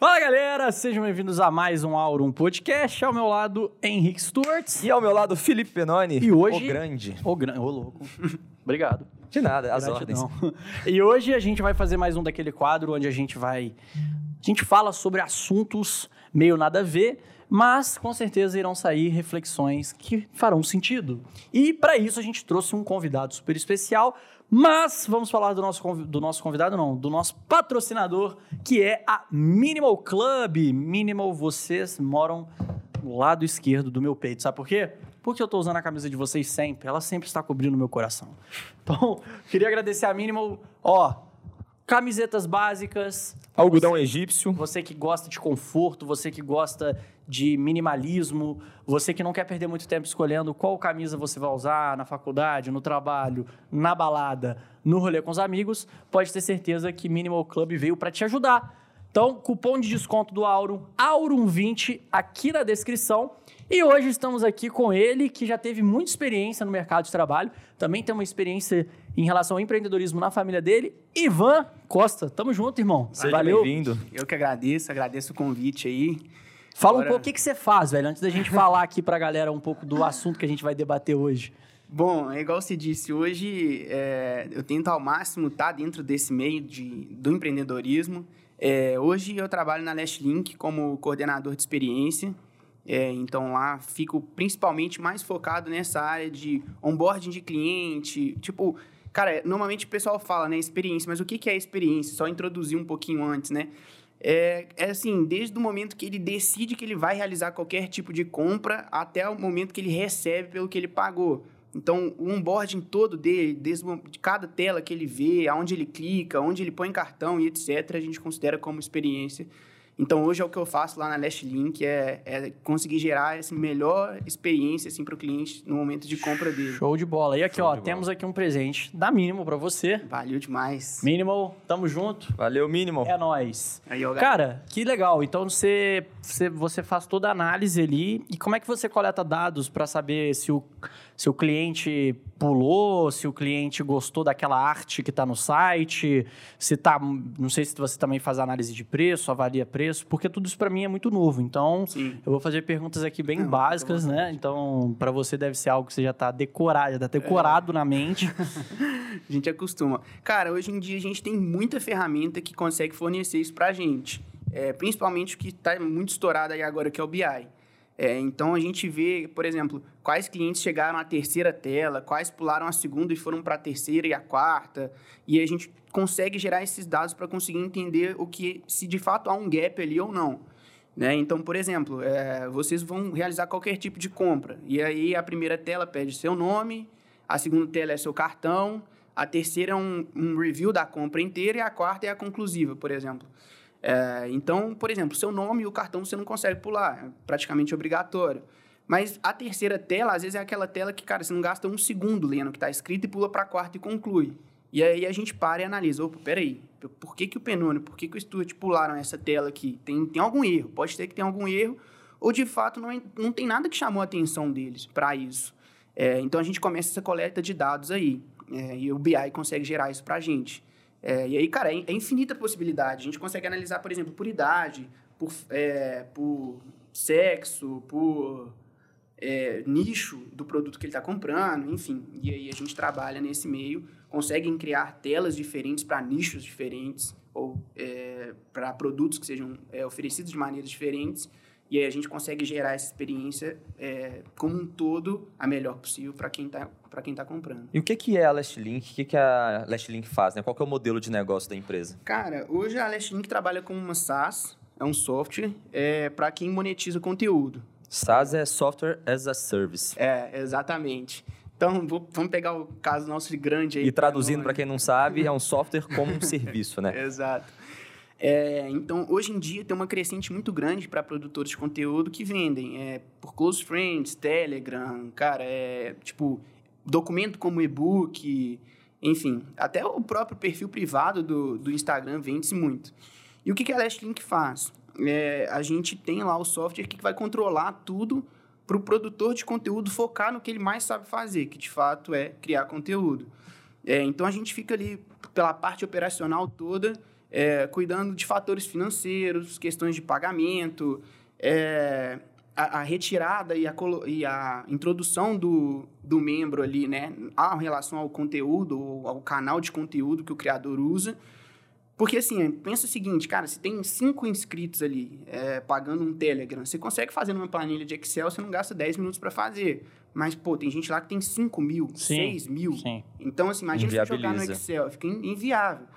Fala galera, sejam bem-vindos a mais um Aurum Podcast. Ao meu lado, Henrique Stewart. E ao meu lado, Felipe Penoni. E hoje- O grande. Ô, gran... Ô louco. Obrigado. De nada, as ordens. E hoje a gente vai fazer mais um daquele quadro onde a gente vai. A gente fala sobre assuntos meio nada a ver, mas com certeza irão sair reflexões que farão sentido. E para isso a gente trouxe um convidado super especial, mas vamos falar do nosso, do nosso convidado, não, do nosso patrocinador, que é a Minimal Club. Minimal, vocês moram no lado esquerdo do meu peito. Sabe por quê? Porque eu tô usando a camisa de vocês sempre. Ela sempre está cobrindo meu coração. Então, queria agradecer a Minimal. Ó, camisetas básicas. Algodão egípcio. Você que gosta de conforto, você que gosta de minimalismo, você que não quer perder muito tempo escolhendo qual camisa você vai usar na faculdade, no trabalho, na balada, no rolê com os amigos, pode ter certeza que Minimal Club veio para te ajudar. Então, cupom de desconto do Aurum, Aurum20, aqui na descrição. E hoje estamos aqui com ele, que já teve muita experiência no mercado de trabalho, também tem uma experiência em relação ao empreendedorismo na família dele, Ivan Costa. Tamo junto, irmão. Seja Valeu. bem-vindo. Eu que agradeço, agradeço o convite aí. Fala um Agora- pouco o que, que você faz, velho, antes da gente falar aqui pra galera um pouco do assunto que a gente vai debater hoje. Bom, é igual você disse, hoje é, eu tento ao máximo estar dentro desse meio de, do empreendedorismo. É, hoje eu trabalho na Last Link como coordenador de experiência. É, então lá fico principalmente mais focado nessa área de onboarding de cliente. Tipo, cara, normalmente o pessoal fala, né, experiência, mas o que é experiência? Só introduzir um pouquinho antes, né? É, é assim, desde o momento que ele decide que ele vai realizar qualquer tipo de compra até o momento que ele recebe pelo que ele pagou. Então, o onboarding todo dele, desde cada tela que ele vê, aonde ele clica, onde ele põe cartão e etc., a gente considera como experiência. Então, hoje é o que eu faço lá na Last Link, é, é conseguir gerar essa melhor experiência assim, para o cliente no momento de compra dele. Show de bola. E aqui, Show ó, de bola. temos aqui um presente da Minimal pra você. Valeu demais. Minimal, tamo junto. Valeu, mínimo. É nóis. Aí, ó, Cara, que legal. Então você, você, você faz toda a análise ali. E como é que você coleta dados para saber se o, se o cliente pulou, se o cliente gostou daquela arte que está no site, se tá. Não sei se você também faz análise de preço, avalia preço, porque tudo isso para mim é muito novo. Então, Sim. eu vou fazer perguntas aqui bem Não, fica básicas, né? Então, para você deve ser algo que você já está decorado, já tá decorado na mente. A gente acostuma. Cara, hoje em dia a gente tem muita ferramenta que consegue fornecer isso pra gente. É, principalmente o que está muito estourado aí agora, que é o BI. É, então a gente vê, por exemplo, quais clientes chegaram à terceira tela, quais pularam a segunda e foram para a terceira e a quarta. E a gente consegue gerar esses dados para conseguir entender o que se de fato há um gap ali ou não. Né? Então, por exemplo, é, vocês vão realizar qualquer tipo de compra. E aí a primeira tela pede seu nome, a segunda tela é seu cartão, a terceira é um, um review da compra inteira e a quarta é a conclusiva, por exemplo. É, então, por exemplo, seu nome e o cartão você não consegue pular, é praticamente obrigatório. Mas a terceira tela, às vezes, é aquela tela que, cara, você não gasta um segundo lendo o que está escrito e pula para a quarta e conclui. E aí a gente para e analisa. Opa, peraí, por que, que o Penônio, por que, que o Stuart pularam essa tela aqui? Tem, tem algum erro, pode ser que tenha algum erro, ou de fato não, é- não tem nada que chamou a atenção deles para isso. É, então a gente começa essa coleta de dados aí. é, e o BI consegue gerar isso para a gente. É, e aí, cara, é, é infinita possibilidade. A gente consegue analisar, por exemplo, por idade, por, é, por sexo, por é, nicho do produto que ele está comprando, enfim. E aí a gente trabalha nesse meio, consegue criar telas diferentes para nichos diferentes ou é, para produtos que sejam é, oferecidos de maneiras diferentes. E aí a gente consegue gerar essa experiência é, como um todo a melhor possível para quem está para quem tá comprando. E o que, que é a Last Link? O que, que a Last Link faz? Né? Qual que é o modelo de negócio da empresa? Cara, hoje a Last Link trabalha com uma SaaS, é um software é, para quem monetiza conteúdo. SaaS é Software as a Service. É, exatamente. Então, vou- vamos pegar o caso nosso de grande aí. E traduzindo para nós. quem não sabe, é um software como um serviço, né? Exato. É, então, hoje em dia, tem uma crescente muito grande para produtores de conteúdo que vendem é, por close friends, Telegram, cara, é tipo documento como e-book, enfim, até o próprio perfil privado do, do Instagram vende-se muito. E o que, que a Last faz? É, a gente tem lá o software que vai controlar tudo para o produtor de conteúdo focar no que ele mais sabe fazer, que de fato é criar conteúdo. É, então a gente fica ali pela parte operacional toda, é, cuidando de fatores financeiros, questões de pagamento, é, a, a, retirada e a, e a introdução do, do membro ali, né, a relação ao conteúdo, ao canal de conteúdo que o criador usa. Porque, assim, pensa o seguinte, cara, se tem cinco inscritos ali é, pagando um Telegram, você consegue fazer numa planilha de Excel, você não gasta 10 minutos para fazer. Mas, pô, tem gente lá que tem 5 mil, sim, 6 mil. Sim. Então, assim, imagina você jogar no Excel, fica inviável.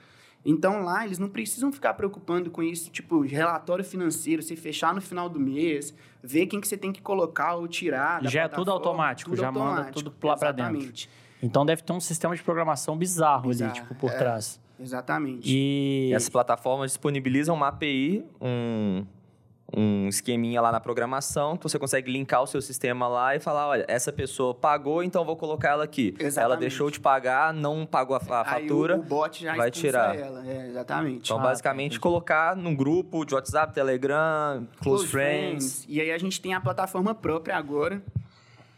Então, lá, eles não precisam ficar preocupando com isso, tipo, relatório financeiro, você fechar no final do mês, ver quem que você tem que colocar ou tirar. Já é tudo automático, tudo já automático, manda tudo lá para dentro. Então, deve ter um sistema de programação bizarro, bizarro ali, tipo, por é, trás. Exatamente. E essas plataformas disponibilizam uma API, um um esqueminha lá na programação que você consegue linkar o seu sistema lá e falar, olha, essa pessoa pagou, então vou colocar ela aqui. Exatamente. Ela deixou de pagar, não pagou a, a fatura, o, o bot já vai tirar. Ela. É, exatamente. Então, ah, basicamente, entendi. colocar num grupo de WhatsApp, Telegram, Close, Close friends. friends. E aí a gente tem a plataforma própria agora,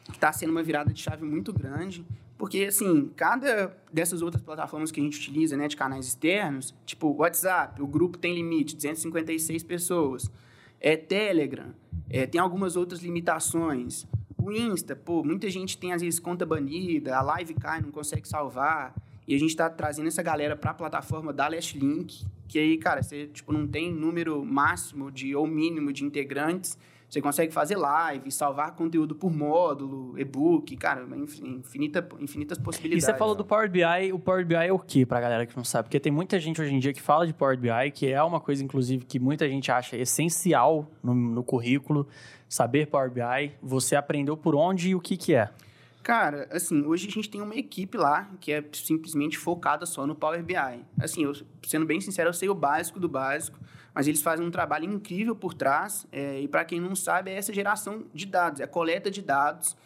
que está sendo uma virada de chave muito grande. Porque, assim, cada dessas outras plataformas que a gente utiliza, né, de canais externos, tipo WhatsApp, o grupo tem limite, 256 pessoas é Telegram, é, tem algumas outras limitações. O Insta, pô, muita gente tem às vezes conta banida, a live cai, não consegue salvar. E a gente está trazendo essa galera para a plataforma da Last Link, que aí, cara, você tipo, não tem número máximo de ou mínimo de integrantes, você consegue fazer live, salvar conteúdo por módulo, e-book, cara, infinita, infinitas possibilidades. E você falou do Power BI, o Power BI é o que pra galera que não sabe? Porque tem muita gente hoje em dia que fala de Power BI, que é uma coisa, inclusive, que muita gente acha essencial no, no currículo, saber Power BI. Você aprendeu por onde e o que que é? Cara, assim, hoje a gente tem uma equipe lá que é simplesmente focada só no Power BI. Assim, eu, sendo bem sincero, eu sei o básico do básico, mas eles fazem um trabalho incrível por trás. É, e para quem não sabe, é essa geração de dados, é a coleta de dados,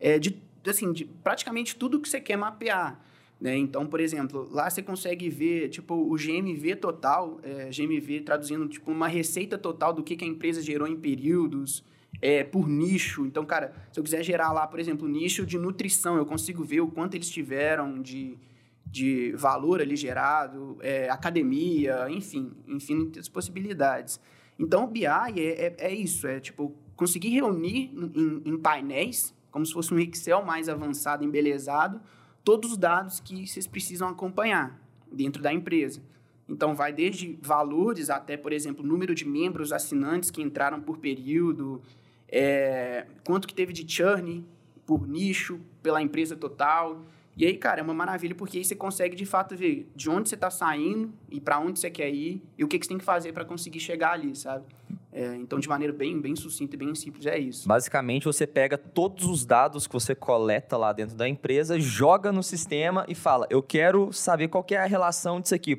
é, de, assim, de praticamente tudo que você quer mapear. Né? Então, por exemplo, lá você consegue ver tipo, o GMV total, é, GMV traduzindo tipo, uma receita total do que, que a empresa gerou em períodos, é, por nicho. Então, cara, se eu quiser gerar lá, por exemplo, nicho de nutrição, eu consigo ver o quanto eles tiveram de, de valor ali gerado, é, academia, enfim, infinitas possibilidades. Então, o BI é, é, é isso, é tipo, conseguir reunir em, em, painéis, como se fosse um Excel mais avançado, embelezado, todos os dados que vocês precisam acompanhar dentro da empresa. Então, vai desde valores até, por exemplo, número de membros assinantes que entraram por período, é, quanto que teve de churn por nicho, pela empresa total. E aí, cara, é uma maravilha porque aí você consegue de fato ver de onde você está saindo e para onde você quer ir e o que, que você tem que fazer para conseguir chegar ali, sabe? É, então, de maneira bem, bem sucinta e bem simples, é isso. Basicamente, você pega todos os dados que você coleta lá dentro da empresa, joga no sistema e fala: Eu quero saber qual que é a relação disso aqui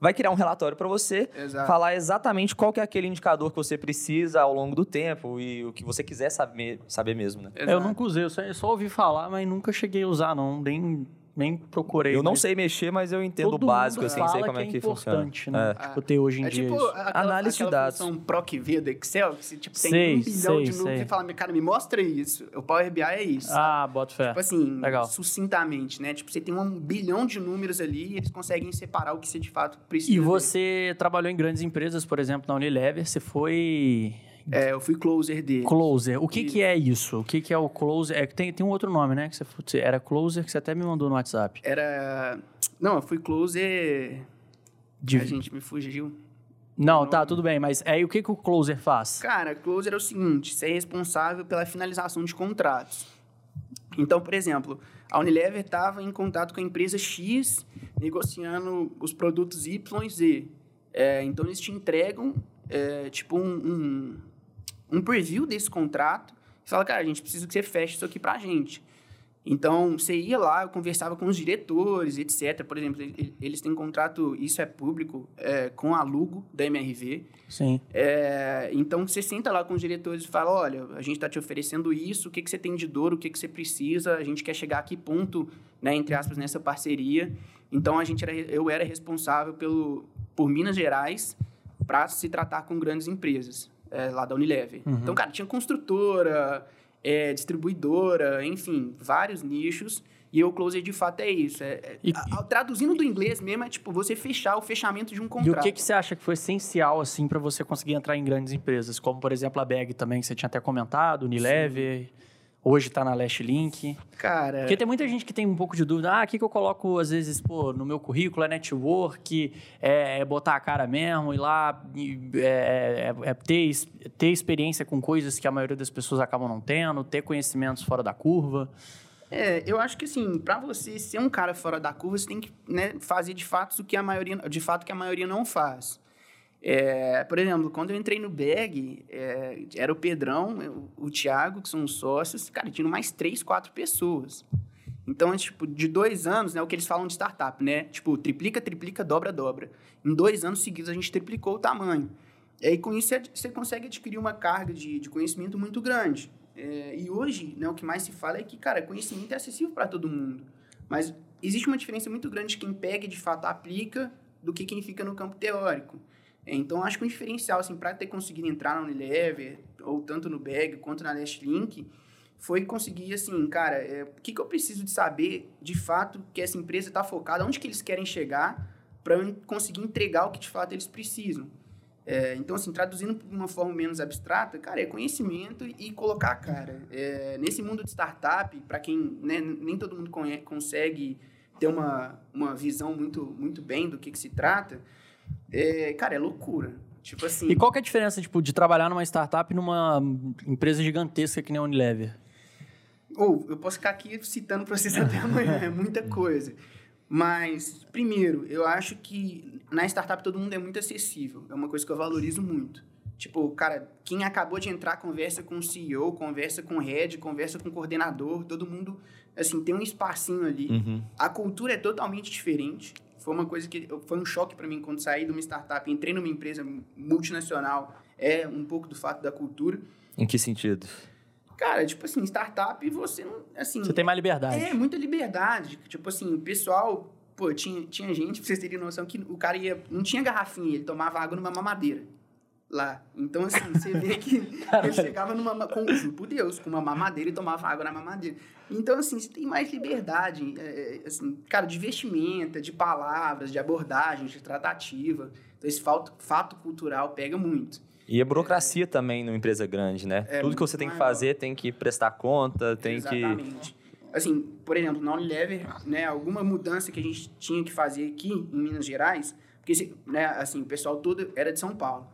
vai criar um relatório para você, Exato. falar exatamente qual que é aquele indicador que você precisa ao longo do tempo e o que você quiser saber, saber mesmo, né? Eu nunca usei, eu só, eu só ouvi falar, mas nunca cheguei a usar, não. Nem nem procurei. Eu não sei mexer, mas eu entendo Todo o básico, assim, sei como é que, é que funciona. Né? É. Tipo, ter hoje em é dia. Tipo, aquela, Análise de dados. função PROC-V do Excel, que você tipo, tem sei, um bilhão sei, de números e fala, cara, me mostra isso. O Power BI é isso. Ah, bota fé. Tipo assim, Legal. sucintamente, né? Tipo, você tem um bilhão de números ali e eles conseguem separar o que você de fato precisa. E você trabalhou em grandes empresas, por exemplo, na Unilever, você foi é, eu fui closer dele. Closer. O que, que é isso? O que, que é o closer? É, tem, tem um outro nome, né? Que você, era closer, que você até me mandou no WhatsApp. Era. Não, eu fui closer. De... A gente me fugiu. Não, tá, tudo bem, mas aí o que, que o closer faz? Cara, closer é o seguinte: você é responsável pela finalização de contratos. Então, por exemplo, a Unilever estava em contato com a empresa X, negociando os produtos Y e Z. É, então, eles te entregam, é, tipo, um, um um preview desse contrato e fala, cara, a gente precisa que você feche isso aqui para a gente. Então, você ia lá, eu conversava com os diretores, etc. Por exemplo, eles têm contrato, isso é público, é, com a Lugo, da MRV. Sim. É, então, você senta lá com os diretores e fala, olha, a gente está te oferecendo isso, o que, que você tem de dor, o que, que você precisa, a gente quer chegar a que ponto, né, entre aspas, nessa parceria. Então, a gente era, eu era responsável pelo, por Minas Gerais para se tratar com grandes empresas é, lá da Unilever. Uhum. Então, cara, tinha construtora, é, distribuidora, enfim, vários nichos E o closer, de fato, é isso. É, é e, a, a, traduzindo do inglês mesmo, é tipo você fechar o fechamento de um contrato. E o que, que você acha que foi essencial, assim, para você conseguir entrar em grandes empresas? Como, por exemplo, a Bag também, que você tinha até comentado, Unilever... Sim. Hoje está na Last Link. Cara. Porque tem muita gente que tem um pouco de dúvida. Ah, o que, que eu coloco, às vezes, pô, no meu currículo é network, é, é botar a cara mesmo, ir lá, é, é, é, ter, ter experiência com coisas que a maioria das pessoas acabam não tendo, ter conhecimentos fora da curva. É, eu acho que assim, para você ser um cara fora da curva, você tem que né, fazer de fato o que a maioria, de fato que a maioria não faz. É, por exemplo, quando eu entrei no BEG, é, era o Pedrão, o, o Thiago, que são sócios, cara, tinha mais três, quatro pessoas. Então, é, tipo, de dois anos, né, o que eles falam de startup, né? Tipo, triplica, triplica, dobra, dobra. Em dois anos seguidos, a gente triplicou o tamanho. E aí, com isso, você consegue adquirir uma carga de, de conhecimento muito grande. É, e hoje, né, o que mais se fala é que, cara, conhecimento é acessível para todo mundo. Mas existe uma diferença muito grande de quem pega e, de fato, aplica do que quem fica no campo teórico. Então, acho que um diferencial, assim, para ter conseguido entrar na Unilever, ou tanto no Bag quanto na Nestlink, foi conseguir, assim, cara, é, o que, que eu preciso de saber, de fato, que essa empresa está focada, onde que eles querem chegar, para eu conseguir entregar o que, de fato, eles precisam. É, então, assim, traduzindo de uma forma menos abstrata, cara, é conhecimento e colocar a cara. É, nesse mundo de startup, para quem né, nem todo mundo consegue ter uma, uma visão muito, muito bem do que, que se trata, é, cara, é loucura. Tipo assim. E qual que é a diferença, tipo, de trabalhar numa startup e numa empresa gigantesca que nem a Unilever? Ou, eu posso ficar aqui citando para vocês até amanhã, é muita coisa. Mas, primeiro, eu acho que na startup todo mundo é muito acessível. É uma coisa que eu valorizo muito. Tipo, cara, quem acabou de entrar conversa com o CEO, conversa com o head, conversa com o coordenador, todo mundo, assim, tem um espacinho ali. Uhum. A cultura é totalmente diferente. Foi uma coisa que foi um choque para mim quando saí de uma startup, entrei numa empresa multinacional. É um pouco do fato da cultura. Em que sentido? Cara, tipo assim, startup você não, assim, Você tem mais liberdade. É, muita liberdade. Tipo assim, o pessoal, pô, tinha, tinha gente, pra vocês terem noção, que o cara ia, não tinha garrafinha, ele tomava água numa mamadeira lá. Então, assim, você vê que ele chegava numa, com, por Deus, com uma mamadeira e tomava água na mamadeira. Então, assim, você tem mais liberdade, é, é, assim, cara, de vestimenta, de palavras, de abordagem, de tratativa. Então, esse fato, fato cultural pega muito. E a burocracia é, também numa empresa grande, né? É Tudo que você tem que fazer tem que prestar conta, tem Exatamente. que... Assim, por exemplo, na Unilever, né, alguma mudança que a gente tinha que fazer aqui em Minas Gerais, porque, né, assim, o pessoal todo era de São Paulo.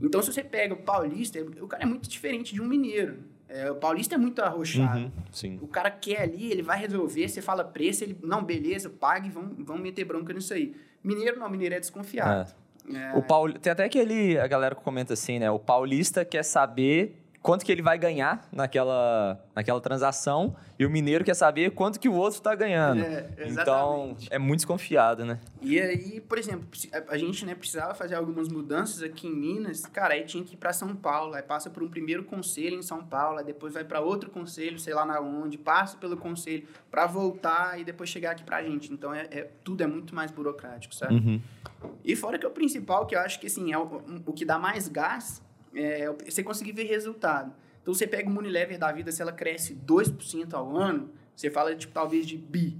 Então, se você pega o paulista, o cara é muito diferente de um mineiro. É, o paulista é muito arrochado. Uhum, sim. O cara quer ali, ele vai resolver, você fala preço, ele, não, beleza, pague, vão, vão meter bronca nisso aí. Mineiro não, mineiro é desconfiado. É. É. O Paul, tem até aquele, a galera que comenta assim, né? O paulista quer saber quanto que ele vai ganhar naquela, naquela transação e o mineiro quer saber quanto que o outro está ganhando. É, então, é muito desconfiado, né? E aí, por exemplo, a gente né, precisava fazer algumas mudanças aqui em Minas, cara, aí tinha que ir para São Paulo, aí passa por um primeiro conselho em São Paulo, aí depois vai para outro conselho, sei lá na onde, passa pelo conselho para voltar e depois chegar aqui para a gente. Então, é, é, tudo é muito mais burocrático, sabe? Uhum. E fora que é o principal, que eu acho que assim, é o, o que dá mais gás é, você conseguir ver resultado. Então, você pega uma Unilever da vida, se ela cresce 2% ao ano, você fala, tipo, talvez de bi.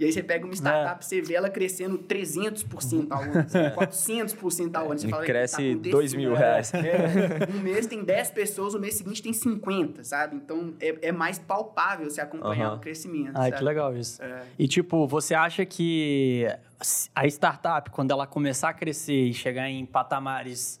E aí você pega uma startup, é. você vê ela crescendo 300% ao ano, 400% ao ano. Você fala, cresce tá 2 mil reais. É, um mês tem 10 pessoas, o mês seguinte tem 50, sabe? Então, é, é mais palpável você acompanhar uhum. o crescimento. Ah, que legal isso. É. E, tipo, você acha que a startup, quando ela começar a crescer e chegar em patamares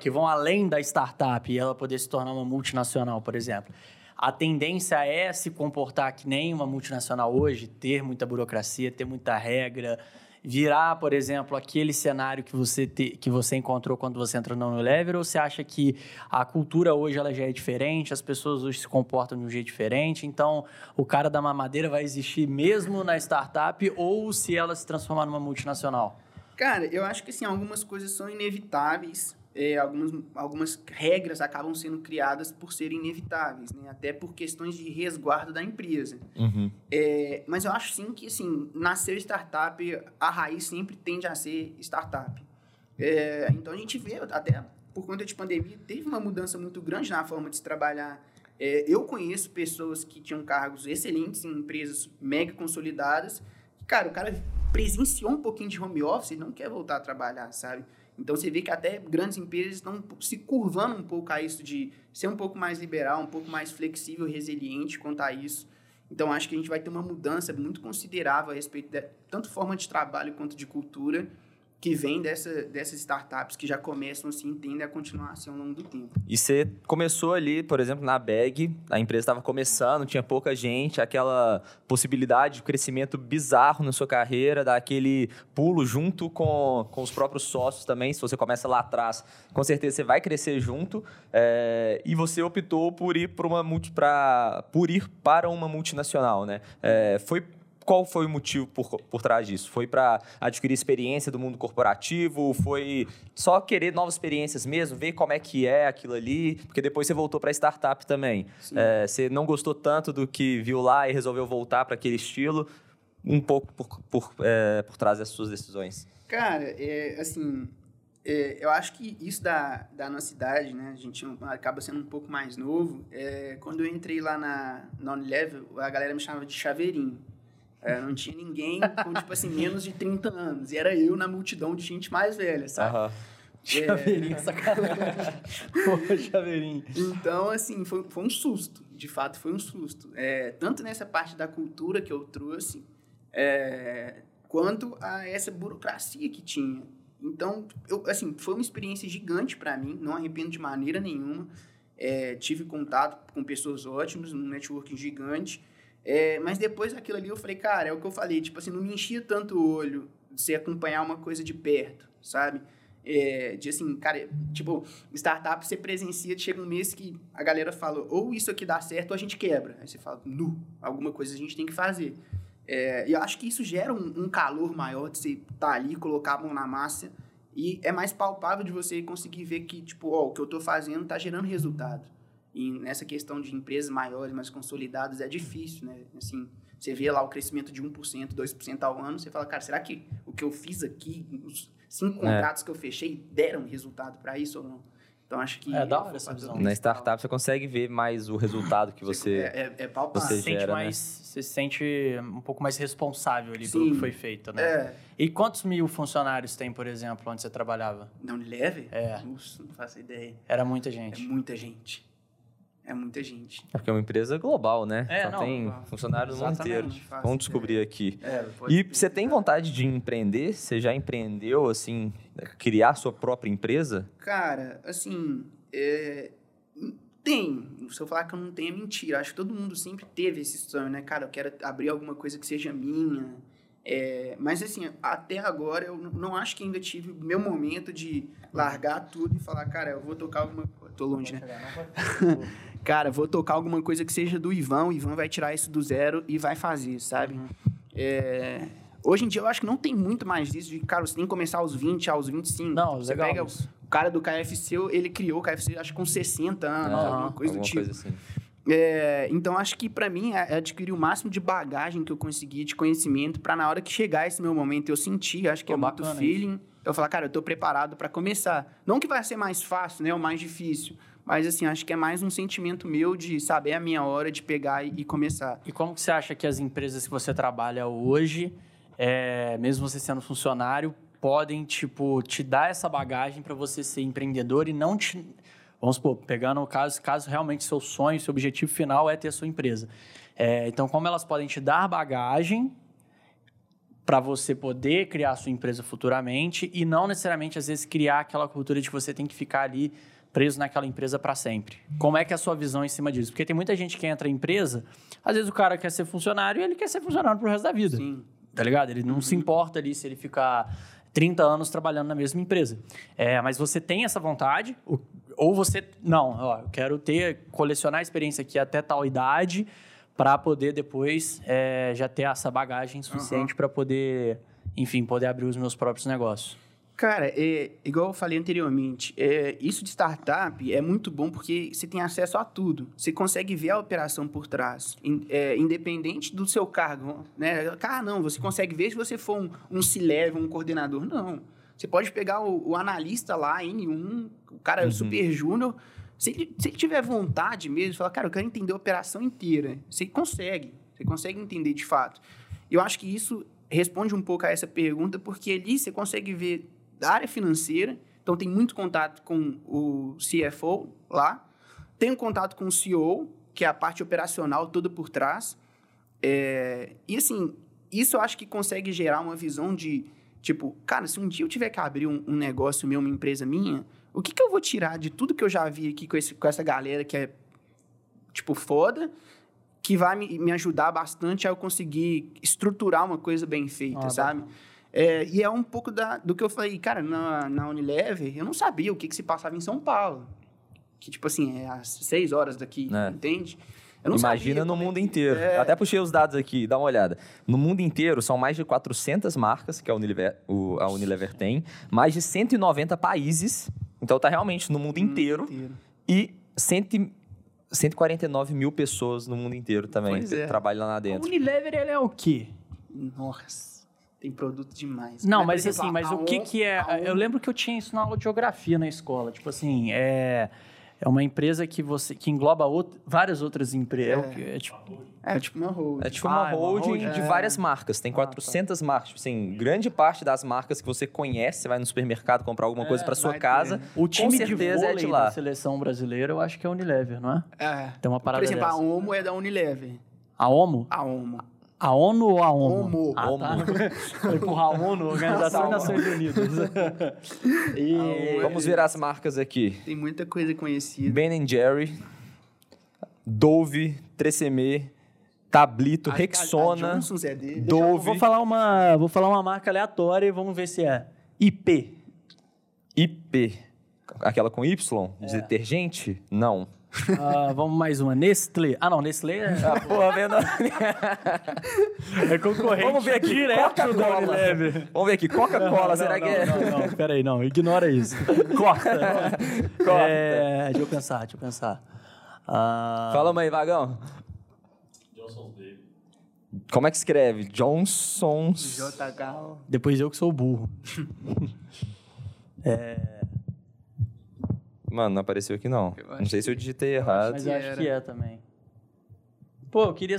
que vão além da startup e ela poder se tornar uma multinacional, por exemplo. A tendência é se comportar que nem uma multinacional hoje, ter muita burocracia, ter muita regra, virar, por exemplo, aquele cenário que você, te, que você encontrou quando você entrou no Unilever, ou você acha que a cultura hoje ela já é diferente, as pessoas hoje se comportam de um jeito diferente, então o cara da mamadeira vai existir mesmo na startup ou se ela se transformar numa multinacional? Cara, eu acho que sim, algumas coisas são inevitáveis é, algumas, algumas regras acabam sendo criadas por serem inevitáveis, né? até por questões de resguardo da empresa. Uhum. É, mas eu acho sim que assim, nascer startup, a raiz sempre tende a ser startup. É, então a gente vê, até por conta de pandemia, teve uma mudança muito grande na forma de se trabalhar É, eu conheço pessoas que tinham cargos excelentes em empresas mega consolidadas. Cara, o cara presenciou um pouquinho de home office e não quer voltar a trabalhar, sabe? Então você vê que até grandes empresas estão se curvando um pouco a isso de ser um pouco mais liberal, um pouco mais flexível, resiliente quanto a isso. Então acho que a gente vai ter uma mudança muito considerável a respeito de tanto forma de trabalho quanto de cultura que vem dessa, dessas startups que já começam assim, tendem a continuar assim ao longo do tempo. E você começou ali, por exemplo, na Bag, a empresa estava começando, tinha pouca gente, aquela possibilidade de crescimento bizarro na sua carreira, dar aquele pulo junto com, com os próprios sócios também. Se você começa lá atrás, com certeza você vai crescer junto. É, e você optou por ir, para uma multi, pra, por ir para uma multinacional, né? É, foi qual foi o motivo por, por trás disso? Foi para adquirir experiência do mundo corporativo? Foi só querer novas experiências mesmo, ver como é que é aquilo ali? Porque depois você voltou para startup também. É, você não gostou tanto do que viu lá e resolveu voltar para aquele estilo? Um pouco por, por, é, por trás das suas decisões. Cara, é, assim, é, eu acho que isso da, da nossa idade, né? A gente acaba sendo um pouco mais novo. É, quando eu entrei lá na, na Unilever, a galera me chamava de chaveirinho. É, não tinha ninguém com, tipo assim, menos de 30 anos. E era eu na multidão de gente mais velha, sabe? Uhum. Chaveirinho, é... sacanagem. Pô, chaveirinho. Então, assim, foi, foi um susto. De fato, foi um susto. É, tanto nessa parte da cultura que eu trouxe, é, quanto a essa burocracia que tinha. Então, eu, assim, foi uma experiência gigante para mim, não arrependo de maneira nenhuma. É, tive contato com pessoas ótimas, um networking gigante. É, mas depois daquilo ali eu falei, cara, é o que eu falei, tipo assim, não me enchia tanto o olho de você acompanhar uma coisa de perto, sabe? É, de assim, cara, tipo, startup você presencia, chega um mês que a galera fala, ou isso aqui dá certo ou a gente quebra. Aí você fala, nu, alguma coisa a gente tem que fazer. É, e eu acho que isso gera um, um calor maior de você estar tá ali, colocar a mão na massa, e é mais palpável de você conseguir ver que, tipo, ó, o que eu estou fazendo está gerando resultado. E nessa questão de empresas maiores, mais consolidadas, é difícil, né? Assim, você vê lá o crescimento de 1%, 2% ao ano, você fala, cara, será que o que eu fiz aqui, os cinco é. contratos que eu fechei, deram resultado para isso ou não? Então acho que. É da hora essa visão. Na startup você consegue ver mais o resultado que você. É, é, é palpável. Você, sente gera, né? mais, né? você se sente um pouco mais responsável ali Sim, pelo que foi feito, né? É. E quantos mil funcionários tem, por exemplo, onde você trabalhava? Na Unilever? É. Nossa, não faço ideia. Era muita gente. É muita gente. É muita gente. É porque é uma empresa global, né? É, Só não, tem funcionários no mundo inteiro. Vamos descobrir aqui. É, e você tem vontade de empreender? Você já empreendeu, assim, criar sua própria empresa? Cara, assim, é... tem. Se eu falar que eu não tenho, é mentira. Acho que todo mundo sempre teve esse sonho, né? Cara, eu quero abrir alguma coisa que seja minha. É... Mas, assim, até agora eu não acho que ainda tive o meu momento de largar tudo e falar, cara, eu vou tocar alguma coisa. Tô longe, né? cara, vou tocar alguma coisa que seja do Ivan, o Ivan vai tirar isso do zero e vai fazer, sabe? Uhum. É... Hoje em dia eu acho que não tem muito mais disso de, cara, você tem que começar aos 20, aos 25. Não, você legal. pega o, o cara do KFC, ele criou o KFC acho que com 60 anos, uhum, alguma coisa alguma do tipo. Coisa assim. É, então acho que para mim é adquirir o máximo de bagagem que eu consegui de conhecimento para na hora que chegar esse meu momento eu sentir, acho que Pô, é muito feeling. Isso. Eu falar, cara, eu tô preparado para começar. Não que vai ser mais fácil, né, ou mais difícil, mas, assim, acho que é mais um sentimento meu de saber a minha hora de pegar e, e começar. E como que você acha que as empresas que você trabalha hoje, é, mesmo você sendo funcionário, podem, tipo, te dar essa bagagem para você ser empreendedor e não te... Vamos supor, pegando o caso, caso realmente seu sonho, seu objetivo final é ter a sua empresa. É, então, como elas podem te dar bagagem para você poder criar a sua empresa futuramente e não necessariamente, às vezes, criar aquela cultura de que você tem que ficar ali preso naquela empresa para sempre. Como é que é a sua visão em cima disso? Porque tem muita gente que entra em empresa, às vezes o cara quer ser funcionário e ele quer ser funcionário pro resto da vida. Sim. Tá ligado? Ele não uhum. se importa ali se ele ficar 30 anos trabalhando na mesma empresa. É, mas você tem essa vontade, ou você. Não, ó, eu quero ter, colecionar experiência aqui até tal idade para poder depois é, já ter essa bagagem suficiente uhum. para poder, enfim, poder abrir os meus próprios negócios. Cara, é, igual eu falei anteriormente, é, isso de startup é muito bom porque você tem acesso a tudo. Você consegue ver a operação por trás, in, é, independente do seu cargo. Né? Ah, não, você consegue ver se você for um, um C-level, um coordenador. Não. Você pode pegar o, o analista lá, N1, o cara uhum. super júnior, Se ele, se ele tiver vontade mesmo, falar, cara, eu quero entender a operação inteira, você consegue. Você consegue entender de fato. Eu acho que isso responde um pouco a essa pergunta, porque ali você consegue ver da área financeira, então tem muito contato com o CFO lá, tem um contato com o CEO, que é a parte operacional toda por trás. É, e assim, isso eu acho que consegue gerar uma visão de, tipo, cara, se um dia eu tiver que abrir um, um negócio meu, uma empresa minha, o que, que eu vou tirar de tudo que eu já vi aqui com, esse, com essa galera que é, tipo, foda, que vai me, me ajudar bastante a eu conseguir estruturar uma coisa bem feita, ah, sabe? É, e é um pouco da, do que eu falei, cara, na, na Unilever, eu não sabia o que, que se passava em São Paulo. Que, tipo assim, é às seis horas daqui, é. entende? Imagina no mundo inteiro. É... Até puxei os dados aqui, dá uma olhada. No mundo inteiro, são mais de 400 marcas que a Unilever, o, a Unilever tem, mais de 190 países então tá realmente no mundo inteiro. inteiro. E 100, 149 mil pessoas no mundo inteiro também é. trabalham lá dentro. A Unilever ela é o quê? Nossa. Tem produto demais. Não, mas, mas assim, mas o que que é... Eu lembro que eu tinha isso na aula de geografia na escola. Tipo assim, é... É uma empresa que você que engloba out, várias outras empresas. É. É, tipo, é tipo uma holding. É tipo uma, ah, holding, uma holding de é. várias marcas. Tem 400 ah, tá. marcas. Tipo assim, grande parte das marcas que você conhece, você vai no supermercado comprar alguma coisa para sua casa. Ter. O time de vôlei é de lá. da seleção brasileira, eu acho que é a Unilever, não é? É. Tem uma parada Por exemplo, dessa. a Omo é da Unilever. A Omo? A Omo. A ONU ou a ONU? OMO. Ah, OMO. Tá. Foi empurrar a ONU, Organização das Nações Unidas. e... Vamos ver as marcas aqui. Tem muita coisa conhecida. Ben Jerry, Dove, Tresemme, Tablito, Acho Rexona, é dele. Dove. Vou falar, uma, vou falar uma marca aleatória e vamos ver se é. IP. IP. Aquela com Y? É. Detergente? Não. Uh, vamos mais uma. Nestlé. Ah, não, Nestlé é. Ah, porra, vendo. é concorrente. Vamos ver aqui. Direto da Unilever. Vamos ver aqui. Coca-Cola, será não, que é? Não, não, peraí, não. Ignora isso. Corta. Corta. É, deixa eu pensar, deixa eu pensar. Uh... Fala uma aí, Vagão. Johnson's Baby. Como é que escreve? Johnson's. JK. Depois eu que sou burro. é. Mano, não apareceu aqui não. Não sei se eu digitei errado. Mas eu acho que é também. Pô, eu queria.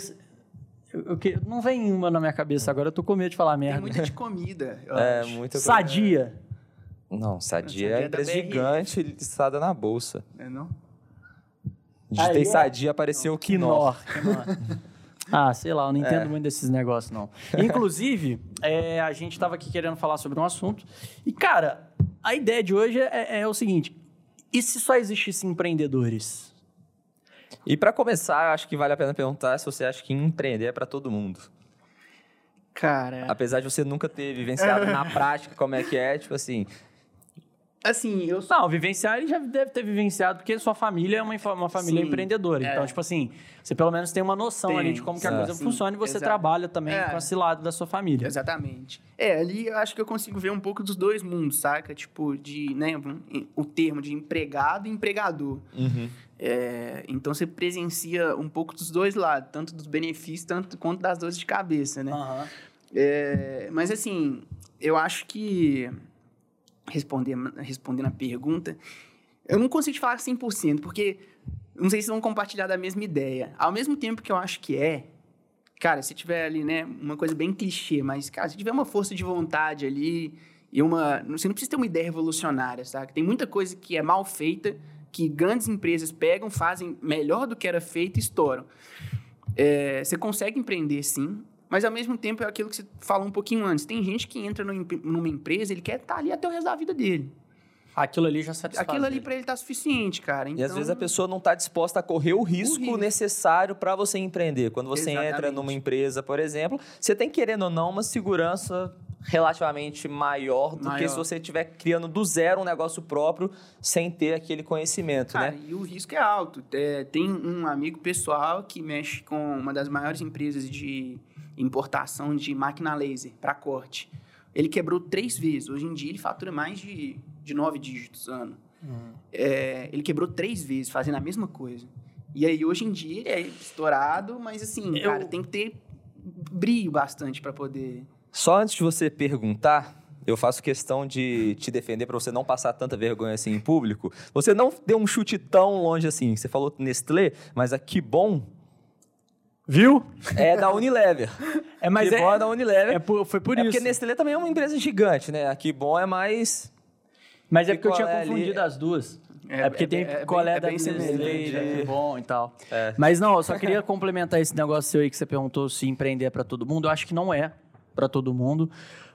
Eu, eu, eu, não vem uma na minha cabeça agora, eu tô com medo de falar merda. Tem muita de comida. é, acho. muita Sadia. Não, Sadia, é, é empresa gigante listada na bolsa. É não? Digitei Aí, Sadia, apareceu o Quinor. Quinor. Ah, sei lá, eu não entendo é. muito desses negócios, não. Inclusive, é, a gente estava aqui querendo falar sobre um assunto. E, cara, a ideia de hoje é, é o seguinte: e se só existissem empreendedores? E para começar, acho que vale a pena perguntar se você acha que empreender é para todo mundo. Cara. Apesar de você nunca ter vivenciado na prática como é que é, tipo assim, Assim, eu... Não, vivenciar ele já deve ter vivenciado, porque sua família é uma, uma família Sim, empreendedora. É. Então, tipo assim, você pelo menos tem uma noção tem, ali de como que a coisa Sim, funciona e você exato. trabalha também é. com esse lado da sua família. Exatamente. É, ali eu acho que eu consigo ver um pouco dos dois mundos, saca? Tipo, de, né, o termo de empregado e empregador. Uhum. É, então, você presencia um pouco dos dois lados, tanto dos benefícios tanto quanto das dores de cabeça, né? Uhum. É, mas, assim, eu acho que respondendo, respondendo a pergunta, eu não consigo te falar 100%, porque não sei se vão compartilhar da mesma ideia. Ao mesmo tempo que eu acho que é, cara, se tiver ali, né, uma coisa bem clichê, mas, cara, se tiver uma força de vontade ali e uma... Você não precisa ter uma ideia revolucionária, sabe? Tem muita coisa que é mal feita, que grandes empresas pegam, fazem melhor do que era feito e estouram. É, você consegue empreender, sim. Mas ao mesmo tempo é aquilo que você falou um pouquinho antes. Tem gente que entra numa empresa, ele quer estar tá ali até o resto da vida dele. Aquilo ali já satisfaz. Aquilo ali para ele tá suficiente, cara. Então... E às vezes a então pessoa não está disposta a correr o risco, o risco. necessário para você empreender. Quando você Exatamente. entra numa empresa, por exemplo, você tem querendo ou não uma segurança relativamente maior do maior. que se você estiver criando do zero um negócio próprio sem ter aquele conhecimento, Cara, né? E o risco é alto. É, tem um amigo pessoal que mexe com uma das maiores empresas de importação de máquina laser para corte. Ele quebrou três vezes. Hoje em dia ele fatura mais de, de nove dígitos ano. Uhum. É, ele quebrou três vezes fazendo a mesma coisa. E aí hoje em dia ele é estourado, mas assim, Eu... cara, tem que ter brilho bastante para poder. Só antes de você perguntar, eu faço questão de te defender para você não passar tanta vergonha assim em público. Você não deu um chute tão longe assim. Você falou Nestlé, mas a Que Bom Viu? É da Unilever. É, mas que é, é da Unilever. É por, foi por é isso. Porque Nestlé também é uma empresa gigante, né? A Que Bom é mais. Mas é porque eu tinha ali- confundido as duas. É, É- porque é tem é bem- é da Nestlé, é. Que bom e tal. É. Mas não, eu só queria complementar esse negócio seu aí que você perguntou se empreender é para todo mundo. Eu acho que não é para todo mundo.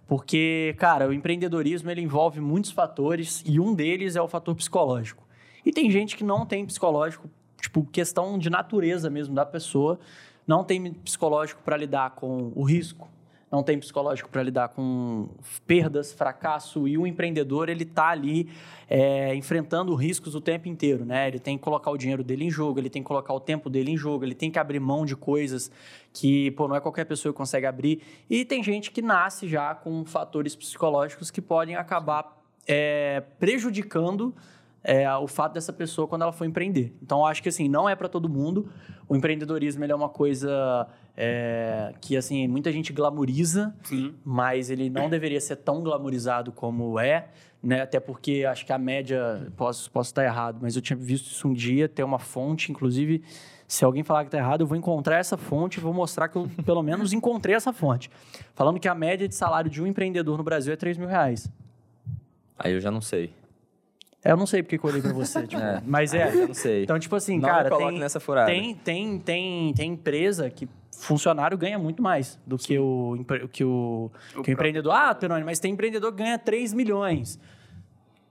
Porque, cara, o empreendedorismo ele envolve muitos fatores e um deles é o fator psicológico. E tem gente que não tem psicológico, tipo, questão de natureza mesmo da pessoa, não tem psicológico para lidar com o risco, não tem psicológico para lidar com perdas, fracasso e o empreendedor ele tá ali é, enfrentando riscos o tempo inteiro, né? Ele tem que colocar o dinheiro dele em jogo, ele tem que colocar o tempo dele em jogo, ele tem que abrir mão de coisas que pô, não é qualquer pessoa que consegue abrir. E tem gente que nasce já com fatores psicológicos que podem acabar é, prejudicando é, o fato dessa pessoa quando ela for empreender. Então, eu acho que assim, não é para todo mundo. O empreendedorismo ele é uma coisa é, que assim muita gente glamoriza, Sim. mas ele não deveria ser tão glamorizado como é, né? Até porque acho que a média posso posso estar errado, mas eu tinha visto isso um dia, tem uma fonte, inclusive. Se alguém falar que está errado, eu vou encontrar essa fonte e vou mostrar que eu, pelo menos, encontrei essa fonte. Falando que a média de salário de um empreendedor no Brasil é 3 mil reais. Aí eu já não sei. É, Eu não sei porque que eu olhei pra você, tipo, É. mas Aí é. eu não sei. Então, tipo assim, Não cara, tem, nessa furada. tem, tem, tem, tem empresa que funcionário ganha muito mais do que o, que o, que o empreendedor. Ah, Peroni, mas tem empreendedor que ganha 3 milhões.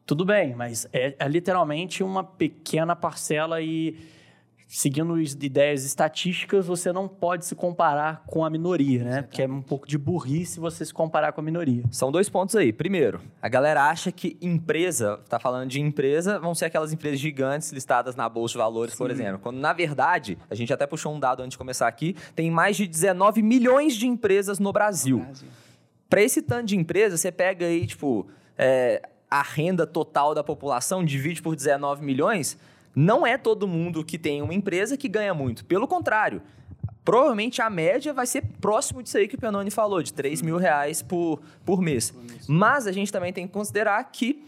Tudo bem, mas é, é literalmente uma pequena parcela e seguindo as ideias estatísticas, você não pode se comparar com a minoria, né? Porque é um pouco de burrice você se comparar com a minoria. São dois pontos aí. Primeiro, a galera acha que empresa, tá falando de empresa, vão ser aquelas empresas gigantes listadas na Bolsa de Valores, por exemplo. Quando, na verdade, a gente até puxou um dado antes de começar aqui, tem mais de 19 milhões de empresas no Brasil. Para esse tanto de empresas, você pega aí, tipo, é, a renda total da população, divide por 19 milhões, não é todo mundo que tem uma empresa que ganha muito. Pelo contrário, provavelmente a média vai ser próximo disso aí que o Penoni falou, de 3 mil reais por, por mês. Mas a gente também tem que considerar que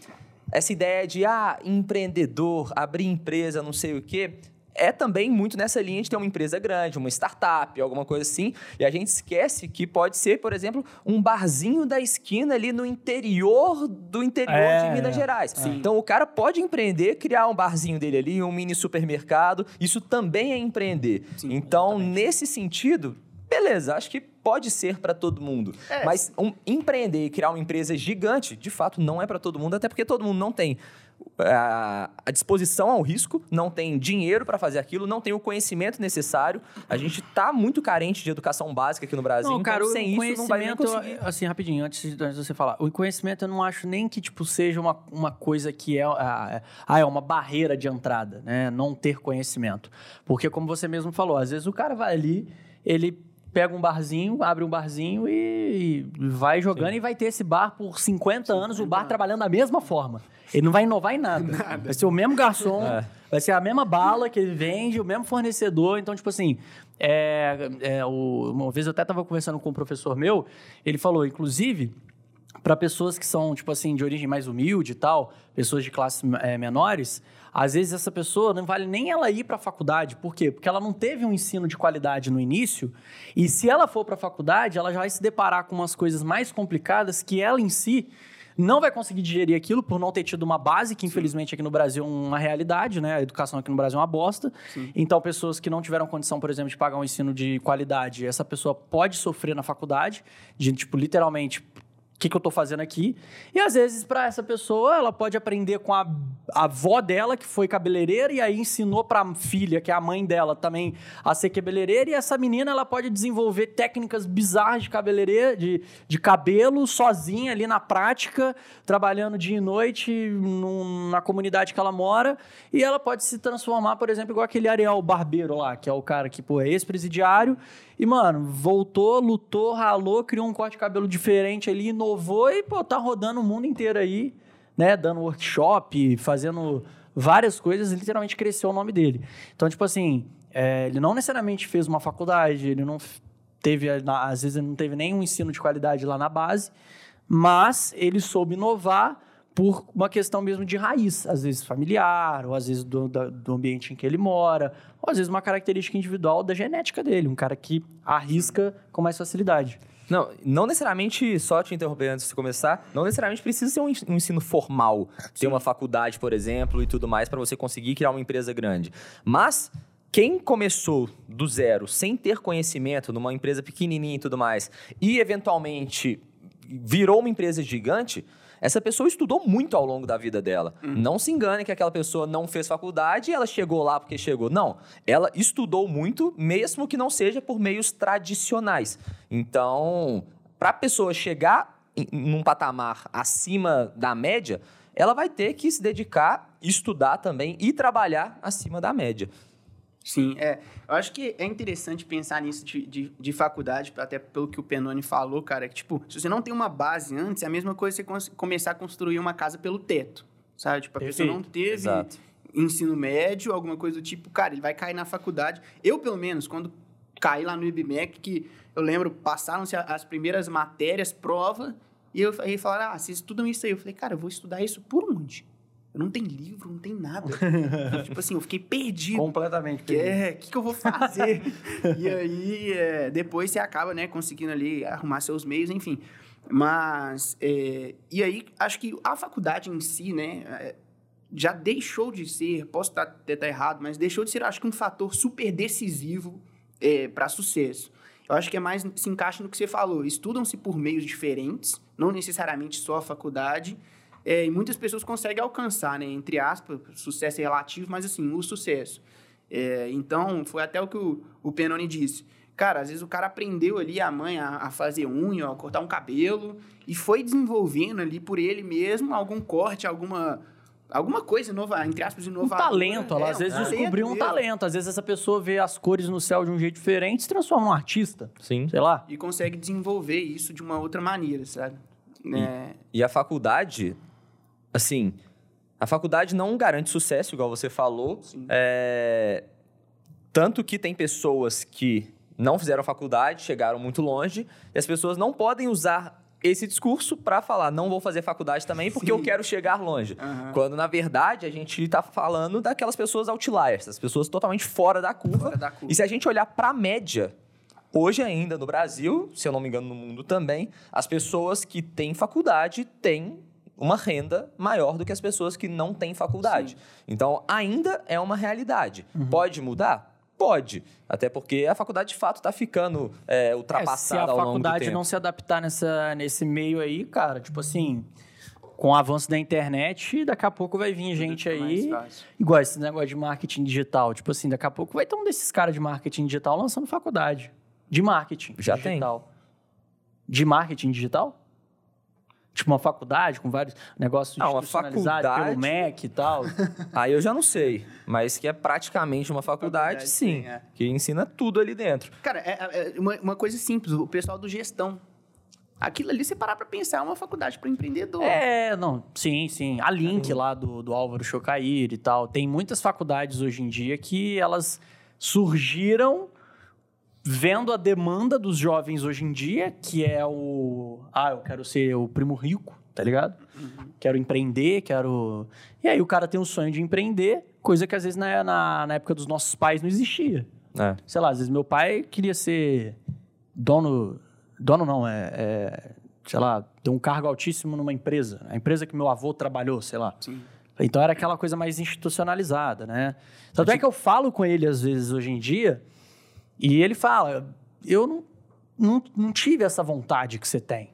essa ideia de, ah, empreendedor, abrir empresa, não sei o quê, é também muito nessa linha de ter uma empresa grande, uma startup, alguma coisa assim. E a gente esquece que pode ser, por exemplo, um barzinho da esquina ali no interior do interior É, de Minas é. Gerais. Então o cara pode empreender, criar um barzinho dele ali, um mini supermercado. Isso também é empreender. Sim, então, nesse sentido, beleza, acho que pode ser para todo mundo. É. Mas um, empreender e criar uma empresa gigante, de fato, não é para todo mundo, até porque todo mundo não tem a, a disposição ao risco, não tem dinheiro para fazer aquilo, não tem o conhecimento necessário. A gente tá muito carente de educação básica aqui no Brasil, Não, cara, então o sem isso não vai nem conhecimento, conseguir. assim, rapidinho, antes de, antes de você falar, o conhecimento eu não acho nem que, tipo, seja uma, uma coisa que é, ah, é uma barreira de entrada, né? Não ter conhecimento. Porque, como você mesmo falou, às vezes o cara vai ali, ele pega um barzinho, abre um barzinho e, e vai jogando e vai ter esse bar por 50 anos, o bar trabalhando da mesma forma. Ele não vai inovar em nada. Vai ser o mesmo garçom, É. vai ser a mesma bala que ele vende, o mesmo fornecedor. Então, tipo assim, é, é, o- uma vez eu até estava conversando com um professor meu, ele falou, inclusive, para pessoas que são, tipo assim, de origem mais humilde e tal, pessoas de classes é, menores, às vezes essa pessoa não vale nem ela ir para a faculdade. Por quê? Porque ela não teve um ensino de qualidade no início, e se ela for para a faculdade, ela já vai se deparar com umas coisas mais complicadas que ela em si não vai conseguir digerir aquilo por não ter tido uma base, que infelizmente aqui no Brasil é uma realidade, né? A educação aqui no Brasil é uma bosta. Então, pessoas que não tiveram condição, por exemplo, de pagar um ensino de qualidade, essa pessoa pode sofrer na faculdade, de, tipo, literalmente, o que, que eu tô fazendo aqui? E às vezes, para essa pessoa, ela pode aprender com a, a avó dela, que foi cabeleireira, e aí ensinou para a filha, que é a mãe dela, também a ser cabeleireira. E essa menina, ela pode desenvolver técnicas bizarras de cabeleireira, de, de cabelo, sozinha ali na prática, trabalhando dia e noite num- na comunidade que ela mora. E ela pode se transformar, por exemplo, igual aquele Ariel Barbeiro lá, que é o cara que, pô, é ex-presidiário. E, mano, voltou, lutou, ralou, criou um corte de cabelo diferente ali, inovou e, pô, tá rodando o mundo inteiro aí, né? Dando workshop, fazendo várias coisas, literalmente cresceu o nome dele. Então, tipo assim, é, ele não necessariamente fez uma faculdade, ele não teve, às vezes, ele não teve nenhum ensino de qualidade lá na base, mas ele soube inovar por uma questão mesmo de raiz, às vezes familiar, ou às vezes do, do ambiente em que ele mora, ou às vezes uma característica individual da genética dele, um cara que arrisca com mais facilidade. Não, não necessariamente, só te interromper antes de começar, não necessariamente precisa ser um ensino formal, Sim. ter uma faculdade, por exemplo, e tudo mais, para você conseguir criar uma empresa grande. Mas quem começou do zero, sem ter conhecimento, numa empresa pequenininha e tudo mais, e eventualmente virou uma empresa gigante, essa pessoa estudou muito ao longo da vida dela. Uhum. Não se engane que aquela pessoa não fez faculdade e ela chegou lá porque chegou. Não. Ela estudou muito, mesmo que não seja por meios tradicionais. Então, para a pessoa chegar em, num patamar acima da média, ela vai ter que se dedicar, estudar também e trabalhar acima da média. Sim, é. Eu acho que é interessante pensar nisso de, de, de, faculdade, até pelo que o Penoni falou, cara, que, tipo, se você não tem uma base antes, é a mesma coisa você começar a construir uma casa pelo teto, sabe? Tipo, a Perfeito. pessoa não teve Exato. ensino médio, alguma coisa do tipo, cara, ele vai cair na faculdade. Eu, pelo menos, quando caí lá no IBMEC, que eu lembro, passaram-se as primeiras matérias, prova, e eu aí falaram, ah, vocês estudam isso aí. Eu falei, cara, eu vou estudar isso por onde? Não tenho livro, não tem nada. tipo assim, eu fiquei perdido. Completamente perdido. É, o que, que eu vou fazer? e aí, é, depois você acaba, né, conseguindo ali arrumar seus meios, enfim. Mas, é, e aí, acho que a faculdade em si, né, é, já deixou de ser, posso estar, até estar errado, mas deixou de ser, acho que, um fator super decisivo é, para sucesso. Eu acho que é mais, se encaixa no que você falou. Estudam-se por meios diferentes, não necessariamente só a faculdade, é, e muitas pessoas conseguem alcançar, né, entre aspas, sucesso é relativo, mas assim, o sucesso. É, então, foi até o que o, o Penoni disse. Cara, às vezes o cara aprendeu ali a mãe a, a, fazer unha, a cortar um cabelo, e foi desenvolvendo ali por ele mesmo algum corte, alguma alguma coisa nova, entre aspas, inovadora. Um talento, ela é, às vezes um descobriu um talento. Às vezes essa pessoa vê as cores no céu de um jeito diferente e se transforma num artista. Sim. Sei lá. E consegue desenvolver isso de uma outra maneira, sabe? E, é... e a faculdade assim, a faculdade não garante sucesso, igual você falou. É... Tanto que tem pessoas que não fizeram faculdade, chegaram muito longe, e as pessoas não podem usar esse discurso para falar, não vou fazer faculdade também porque Sim. eu quero chegar longe. Uhum. Quando, na verdade, a gente está falando daquelas pessoas outliers, das pessoas totalmente fora da curva. Fora da curva. E se a gente olhar para a média, hoje ainda no Brasil, se eu não me engano no mundo também, as pessoas que têm faculdade têm uma renda maior do que as pessoas que não têm faculdade. Sim. Então, ainda é uma realidade. Uhum. Pode mudar? Pode. Até porque a faculdade, de fato, está ficando é, ultrapassada é, ao longo do tempo. Se a faculdade não se adaptar nessa, nesse meio aí, cara, tipo assim com o avanço da internet, daqui a pouco vai vir gente aí. Igual esse negócio de marketing digital. Tipo assim, daqui a pouco vai ter um desses caras de marketing digital lançando faculdade. De marketing. Já digital. tem. De marketing digital? Tipo uma faculdade com vários negócios ah, uma faculdade pelo MEC e tal. Aí eu já não sei, mas que é praticamente uma faculdade, faculdade sim, sim é. que ensina tudo ali dentro. Cara, é, é uma, uma, coisa simples, o pessoal do gestão. Aquilo ali, você parar para pensar, é uma faculdade para empreendedor. É, não, sim, sim. A Link lá do, do Álvaro Chocair e tal. Tem muitas faculdades hoje em dia que elas surgiram vendo a demanda dos jovens hoje em dia, que é o. Ah, eu quero ser o primo rico, tá ligado? Uhum. Quero empreender, quero. E aí o cara tem um sonho de empreender, coisa que às vezes na, na, na época dos nossos pais não existia. É. Sei lá, às vezes meu pai queria ser dono. Dono não, é, é. sei lá, ter um cargo altíssimo numa empresa. A empresa que meu avô trabalhou, sei lá. Sim. Então era aquela coisa mais institucionalizada, né? Tanto é que eu falo com ele às vezes hoje em dia e ele fala: eu não, não, não tive essa vontade que você tem.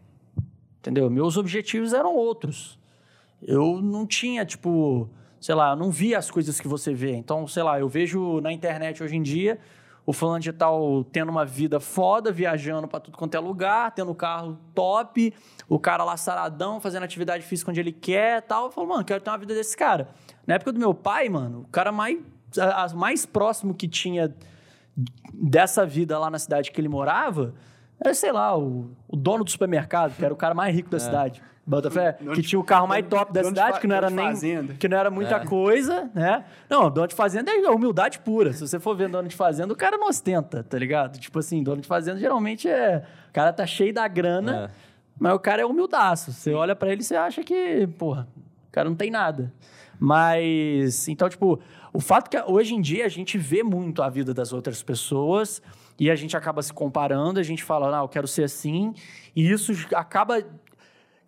Entendeu? Meus objetivos eram outros. Eu não tinha, tipo, sei lá, eu não via as coisas que você vê. Então, sei lá, eu vejo na internet hoje em dia o fulano de tal tendo uma vida foda, viajando para tudo quanto é lugar, tendo carro top, o cara lá saradão, fazendo atividade física onde ele quer tal. Eu falo, mano, quero ter uma vida desse cara. Na época do meu pai, mano, o cara mais, a, a mais próximo que tinha dessa vida lá na cidade que ele morava, era, sei lá, o, o dono do supermercado, que era o cara mais rico da é. cidade. Botafé, que tinha o carro mais top da cidade, que não era nem. Fazenda. Que não era muita é. coisa, né? Não, dono de fazenda é humildade pura. Se você for ver dono de fazenda, o cara não ostenta, tá ligado? Tipo assim, dono de fazenda geralmente é. O cara tá cheio da grana. É Mas o cara é humildaço. Você olha para ele e você acha que, porra, o cara não tem nada. Mas, então, tipo, o fato que hoje em dia a gente vê muito a vida das outras pessoas e a gente acaba se comparando, a gente fala, ah, eu quero ser assim, e isso acaba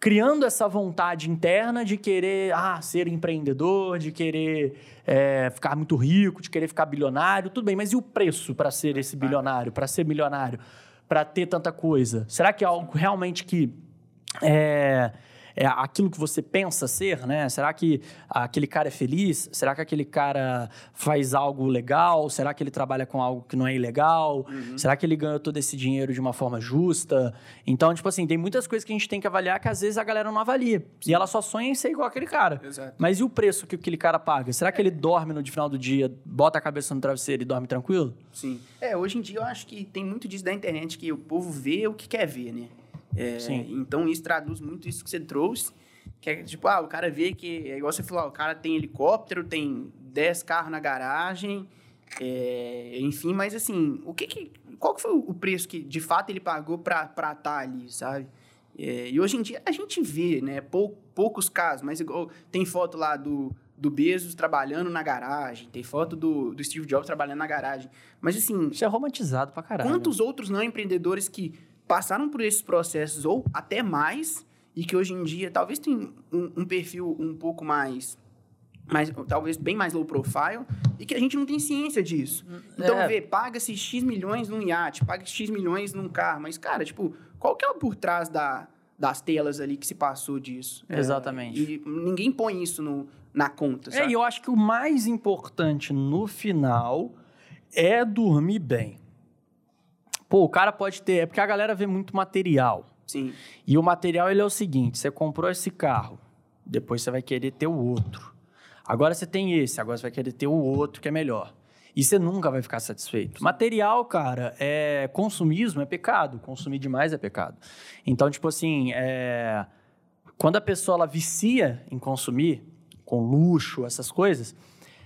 criando essa vontade interna de querer ah, ser empreendedor, de querer é, ficar muito rico, de querer ficar bilionário, tudo bem, mas e o preço para ser esse bilionário, para ser milionário, para ter tanta coisa? Será que é algo realmente que é, é aquilo que você pensa ser, né? Será que aquele cara é feliz? Será que aquele cara faz algo legal? Será que ele trabalha com algo que não é ilegal? Uhum. Será que ele ganhou todo esse dinheiro de uma forma justa? Então, tipo assim, tem muitas coisas que a gente tem que avaliar que às vezes a galera não avalia. E ela só sonha em ser igual aquele cara. Exato. Mas e o preço que aquele cara paga? Será que ele dorme no final do dia, bota a cabeça no travesseiro e dorme tranquilo? Sim. É, hoje em dia eu acho que tem muito disso da internet que o povo vê o que quer ver, né? É. Então, isso traduz muito isso que você trouxe. Que é tipo, ah, o cara vê que, é igual você falou, o cara tem helicóptero, tem 10 carros na garagem, é, enfim, mas assim, o que que, qual que foi o preço que de fato ele pagou para estar tá ali, sabe? É, e hoje em dia a gente vê, né, pou, poucos casos, mas igual, tem foto lá do, do Bezos trabalhando na garagem, tem foto do, do Steve Jobs trabalhando na garagem, mas assim... Isso é romantizado pra caralho. Quantos outros não empreendedores que passaram por esses processos ou até mais e que hoje em dia talvez tenham um, um perfil um pouco mais mais, talvez bem mais low profile, e que a gente não tem ciência disso. Então, é. vê, paga-se X milhões num iate, paga X milhões num carro, mas, cara, tipo, qual que é o por trás da, das telas ali que se passou disso? É, Exatamente. É, e ninguém põe isso no, na conta, sabe? É, e eu acho que o mais importante no final é dormir bem. Pô, o cara pode ter. É porque a galera vê muito material. Sim. E o material ele é o seguinte: você comprou esse carro, depois você vai querer ter o outro. Agora você tem esse, agora você vai querer ter o outro que é melhor. E você nunca vai ficar satisfeito. Material, cara, é consumismo é pecado. Consumir demais é pecado. Então, tipo assim, é... quando a pessoa ela vicia em consumir, com luxo, essas coisas,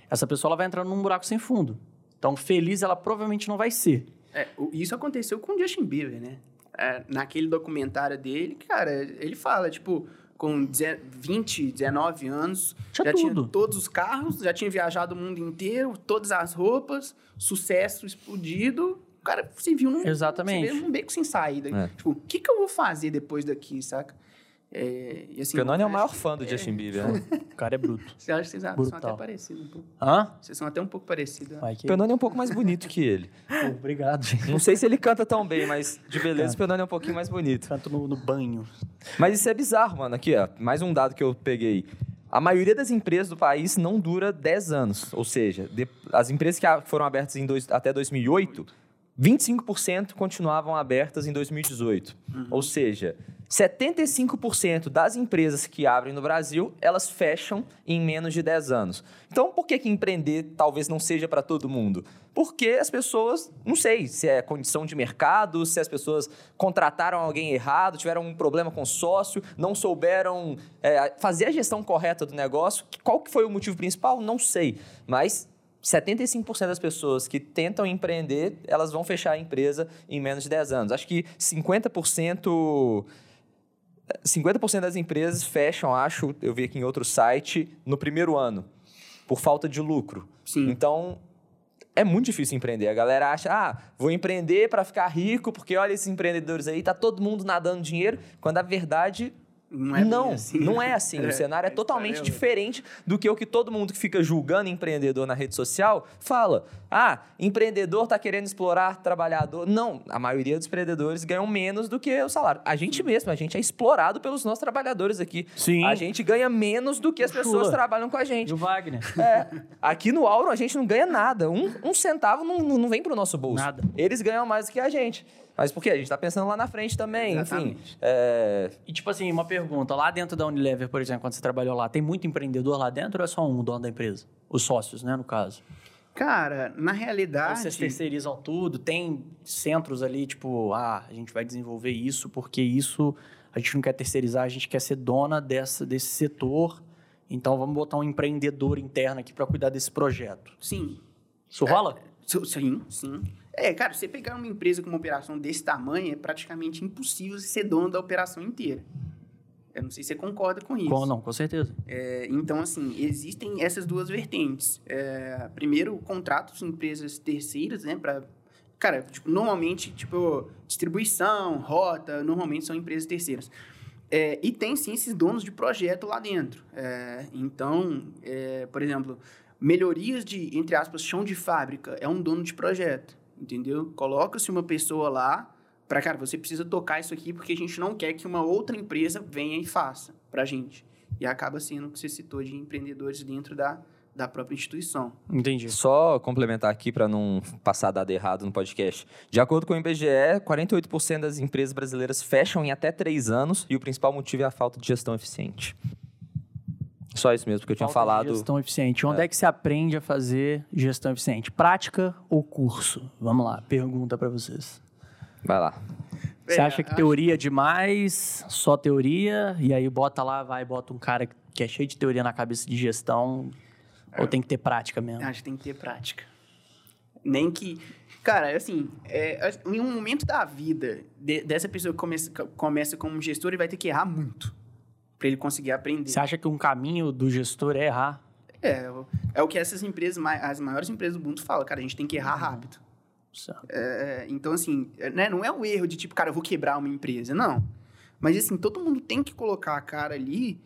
essa pessoa ela vai entrando num buraco sem fundo. Então, feliz ela provavelmente não vai ser. É, isso aconteceu com o Justin Bieber, né? É, naquele documentário dele, cara, ele fala, tipo, com 20, 19 anos, tinha já tudo. tinha todos os carros, já tinha viajado o mundo inteiro, todas as roupas, sucesso explodido. O cara se viu num, Exatamente. Se viu num beco sem saída. É. Tipo, o que, que eu vou fazer depois daqui, saca? É, e assim, é o maior fã do é... Justin Bieber, né? o cara é bruto. Você acha que vocês Brutal. são até parecidos um pouco? Hã? Vocês são até um pouco parecidos. Né? Que... É um pouco mais bonito que ele. Pô, obrigado, gente. Não sei se ele canta tão bem, mas de beleza o Fernando é um pouquinho mais bonito. Canto no, no banho. Mas isso é bizarro, mano. Aqui, ó, mais um dado que eu peguei. A maioria das empresas do país não dura 10 anos. Ou seja, de, as empresas que foram abertas em dois, até 2008, 25% continuavam abertas em 2018. Uhum. Ou seja, 75% das empresas que abrem no Brasil, elas fecham em menos de 10 anos. Então, por que, que empreender talvez não seja para todo mundo? Porque as pessoas, não sei se é condição de mercado, se as pessoas contrataram alguém errado, tiveram um problema com sócio, não souberam é, fazer a gestão correta do negócio. Qual que foi o motivo principal? Não sei. Mas 75% das pessoas que tentam empreender, elas vão fechar a empresa em menos de 10 anos. Acho que 50% 50% das empresas fecham, acho, eu vi aqui em outro site, no primeiro ano, por falta de lucro. Sim. Então, é muito difícil empreender. A galera acha, ah, vou empreender para ficar rico, porque olha esses empreendedores aí, tá todo mundo nadando dinheiro, quando a verdade não é não, assim. não é assim. O é, cenário é, é totalmente diferente do que o que todo mundo que fica julgando empreendedor na rede social fala. Ah, empreendedor está querendo explorar trabalhador. Não, a maioria dos empreendedores ganham menos do que o salário. A gente mesmo, a gente é explorado pelos nossos trabalhadores aqui. Sim. A gente ganha menos do que as pessoas trabalham com a gente. E o Wagner. É, aqui no Auro a gente não ganha nada. Um, um centavo não, não vem para o nosso bolso. Nada. Eles ganham mais do que a gente. Mas por quê? A gente está pensando lá na frente também, Exatamente. enfim. É... E tipo assim, uma pergunta. Lá dentro da Unilever, por exemplo, quando você trabalhou lá, tem muito empreendedor lá dentro ou é só um dono da empresa? Os sócios, né, no caso? Cara, na realidade... Vocês terceirizam tudo? Tem centros ali, tipo, ah, a gente vai desenvolver isso porque isso a gente não quer terceirizar, a gente quer ser dona dessa, desse setor. Então vamos botar um empreendedor interno aqui para cuidar desse projeto. Sim. Isso rola? É, sim, sim. É, cara, você pegar uma empresa com uma operação desse tamanho, é praticamente impossível ser dono da operação inteira. Eu não sei se você concorda com isso. Com, não, com certeza. É, então, assim, existem essas duas vertentes. É, primeiro, contratos com empresas terceiras, né, para Cara, tipo, normalmente, tipo, distribuição, rota, normalmente são empresas terceiras. É, e tem sim esses donos de projeto lá dentro. É, então, é, por exemplo, melhorias de, entre aspas, chão de fábrica é um dono de projeto, entendeu? Coloca-se uma pessoa lá para, cara, você precisa tocar isso aqui porque a gente não quer que uma outra empresa venha e faça para a gente. E acaba sendo o que você citou de empreendedores dentro da, da própria instituição. Entendi. Só complementar aqui para não passar dado errado no podcast. De acordo com o IBGE, 48% das empresas brasileiras fecham em até três anos e o principal motivo é a falta de gestão eficiente. Só isso mesmo que eu tinha falta falado. gestão eficiente. Onde é. é. que se aprende a fazer gestão eficiente? Prática ou curso? Vamos lá, pergunta para vocês. Vai lá. Você acha que teoria é demais, só teoria, e aí bota lá, vai, bota um cara que é cheio de teoria na cabeça de gestão, ou tem que ter prática mesmo? Acho que tem que ter prática. Nem que. Cara, assim, é, em um momento da vida de, dessa pessoa que começa, começa como gestor, ele vai ter que errar muito para ele conseguir aprender. Você acha que um caminho do gestor é errar? É, é o que essas empresas, as maiores empresas do mundo falam, cara, a gente tem que errar rápido. É, então, assim, é, né, não é um erro de tipo, cara, eu vou quebrar uma empresa, não. Mas, assim, todo mundo tem que colocar a cara ali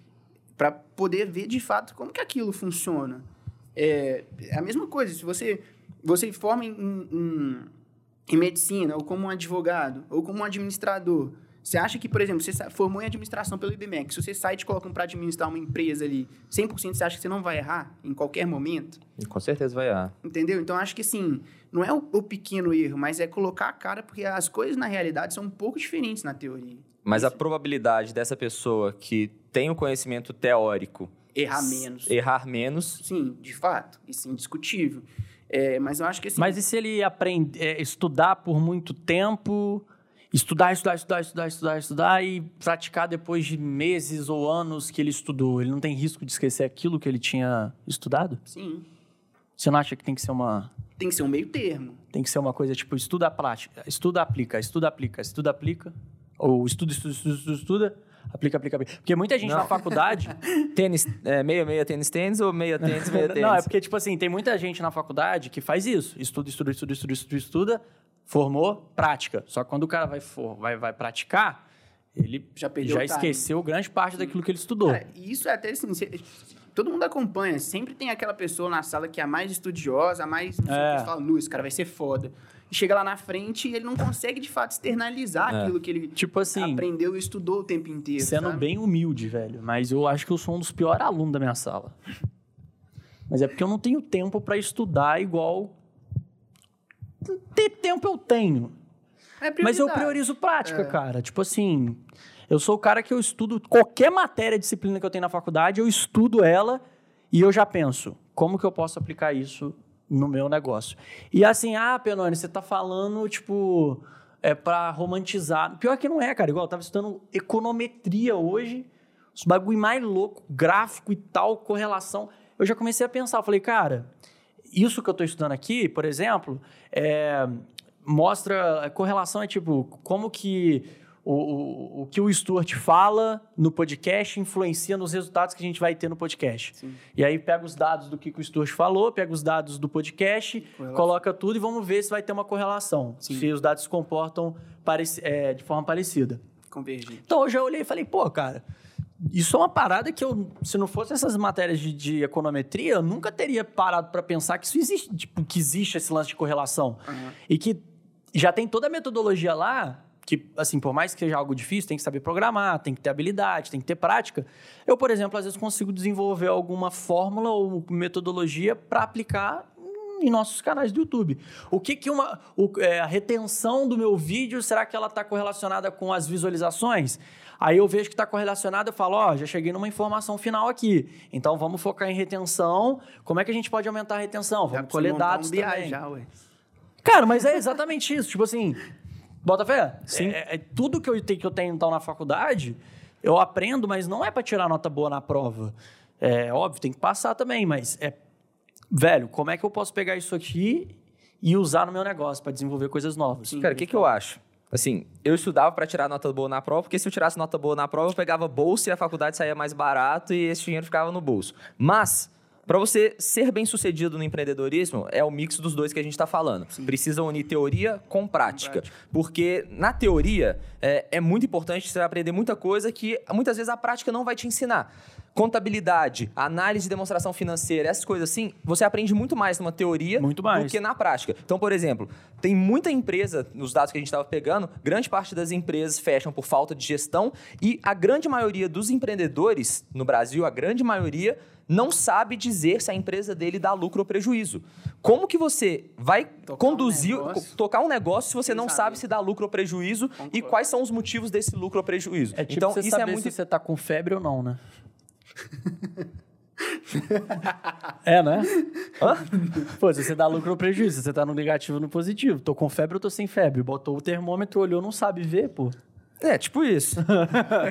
para poder ver de fato como que aquilo funciona. É, é a mesma coisa, se você, você forma em, em, em medicina, ou como um advogado, ou como um administrador, você acha que, por exemplo, você formou em administração pelo IBMEC, se você sai e te colocam para administrar uma empresa ali, 100% você acha que você não vai errar em qualquer momento? Com certeza vai errar. Entendeu? Então, acho que, assim, não é o, o pequeno erro, mas é colocar a cara, porque as coisas, na realidade, são um pouco diferentes na teoria. Mas Isso. a probabilidade dessa pessoa que tem o conhecimento teórico... Errar menos. Errar menos. Sim, de fato. Isso é indiscutível. É, mas eu acho que, assim... Mas e se ele aprender, é, estudar por muito tempo estudar, estudar, estudar, estudar, estudar, estudar e praticar depois de meses ou anos que ele estudou. Ele não tem risco de esquecer aquilo que ele tinha estudado? Sim. Você não acha que tem que ser uma. Tem que ser um meio termo. Tem que ser uma coisa tipo estuda prática, estuda, aplica, estuda, aplica, estuda, aplica. Ou estuda, estuda, estuda, estuda, estuda aplica, aplica, aplica. Porque muita gente não. na faculdade. tênis, é, meia, meia, tênis, tênis ou meia, tênis, meia, tênis? Não, é porque, tipo assim, tem muita gente na faculdade que faz isso. Estuda, estuda, estuda, estuda, estuda, estuda, formou prática. Só que quando o cara vai, for, vai, vai praticar, ele já, já esqueceu grande parte daquilo que ele estudou. Cara, isso é até assim, todo mundo acompanha. Sempre tem aquela pessoa na sala que é a mais estudiosa, a mais. Não sei é. que, fala, esse cara vai ser foda. E chega lá na frente e ele não consegue, de fato, externalizar é. aquilo que ele tipo assim, aprendeu e estudou o tempo inteiro. Sendo sabe? bem humilde, velho. Mas eu acho que eu sou um dos piores alunos da minha sala. Mas é porque eu não tenho tempo para estudar igual ter tempo eu tenho. É mas eu priorizo prática, é. cara. Tipo assim, eu sou o cara que eu estudo qualquer matéria, disciplina que eu tenho na faculdade, eu estudo ela e eu já penso, como que eu posso aplicar isso no meu negócio? E assim, ah, Penone, você tá falando, tipo, é para romantizar. Pior que não é, cara. Igual eu tava estudando econometria hoje, os bagulho mais louco, gráfico e tal, correlação. Eu já comecei a pensar, eu falei, cara, isso que eu estou estudando aqui, por exemplo, é, mostra a correlação é tipo como que o, o, o, que o Stuart fala no podcast influencia nos resultados que a gente vai ter no podcast. Sim. E aí pega os dados do que, que o Stuart falou, pega os dados do podcast, coloca tudo e vamos ver se vai ter uma correlação. Sim. Se os dados se comportam é, de forma parecida. Convergente. Então eu já olhei e falei, pô, cara, isso é uma parada que eu, se não fosse essas matérias de, de econometria, eu nunca teria parado para pensar que isso existe, tipo, que existe esse lance de correlação. Uhum. E que já tem toda a metodologia lá, que, assim, por mais que seja algo difícil, tem que saber programar, tem que ter habilidade, tem que ter prática. Eu, por exemplo, às vezes consigo desenvolver alguma fórmula ou metodologia para aplicar em nossos canais do YouTube. O que que uma o, é, a retenção do meu vídeo será que ela está correlacionada com as visualizações? Aí eu vejo que está correlacionado, eu falo, ó, oh, já cheguei numa informação final aqui. Então vamos focar em retenção. Como é que a gente pode aumentar a retenção? Vamos colher dados um também. Já, ué. Cara, mas é exatamente isso. Tipo assim, bota fé. Sim. É, é, tudo que eu tenho, que eu tenho então na faculdade, eu aprendo, mas não é para tirar nota boa na prova. É óbvio, tem que passar também, mas é velho, como é que eu posso pegar isso aqui e usar no meu negócio para desenvolver coisas novas. Sim, Cara, o que, que eu acho? Assim, eu estudava para tirar nota boa na prova, porque se eu tirasse nota boa na prova, eu pegava bolsa e a faculdade saía mais barato e esse dinheiro ficava no bolso. Mas para você ser bem sucedido no empreendedorismo, é o mix dos dois que a gente está falando. Sim. Precisa unir teoria com prática. prática. Porque na teoria é, é, muito importante você aprender muita coisa que muitas vezes a prática não vai te ensinar. Contabilidade, análise e demonstração financeira, essas coisas assim, você aprende muito mais numa teoria do que na prática. Então, por exemplo, tem muita empresa, nos dados que a gente estava pegando, grande parte das empresas fecham por falta de gestão e a grande maioria dos empreendedores no Brasil, a grande maioria, não sabe dizer se a empresa dele dá lucro ou prejuízo. Como que você vai tocar conduzir, um tocar um negócio se você não sabe. sabe se dá lucro ou prejuízo Concordo. e quais são os motivos desse lucro ou prejuízo? É tipo então, você isso é saber é muito... se você tá com febre ou não, né? é, né? Hã? Pô, se você dá lucro ou prejuízo, você tá no negativo ou no positivo. Tô com febre ou tô sem febre? Botou o termômetro, olhou, não sabe ver, pô. É, tipo isso.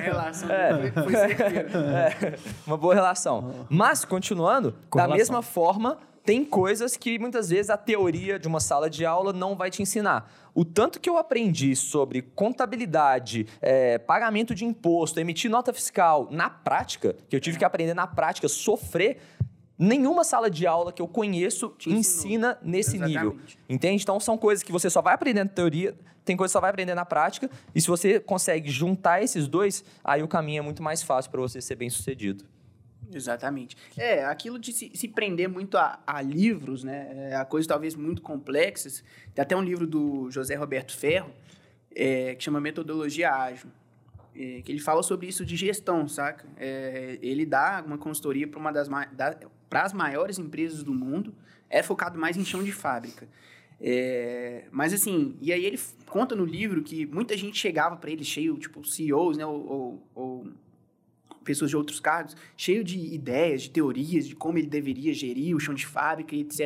Relação é. foi, foi é. Uma boa relação. Mas, continuando, Com da relação. mesma forma, tem coisas que muitas vezes a teoria de uma sala de aula não vai te ensinar. O tanto que eu aprendi sobre contabilidade, é, pagamento de imposto, emitir nota fiscal na prática, que eu tive que aprender na prática, sofrer, nenhuma sala de aula que eu conheço ensina nesse Exatamente. nível. Entende? Então são coisas que você só vai aprender na teoria, tem coisa que só vai aprender na prática, e se você consegue juntar esses dois, aí o caminho é muito mais fácil para você ser bem sucedido. Exatamente. É, aquilo de se, se prender muito a, a, livros, né? É, a coisas talvez muito complexas. Tem até um livro do José Roberto Ferro, é, que chama Metodologia Ágil. É, que ele fala sobre isso de gestão, saca? É, ele dá uma consultoria para uma das para as maiores empresas do mundo, é focado mais em chão de fábrica. É, mas assim, e aí ele conta no livro que muita gente chegava para ele cheio, tipo, CEOs, né, ou, ou, ou, pessoas de outros cargos, cheio de ideias, de teorias de como ele deveria gerir o chão de fábrica etc.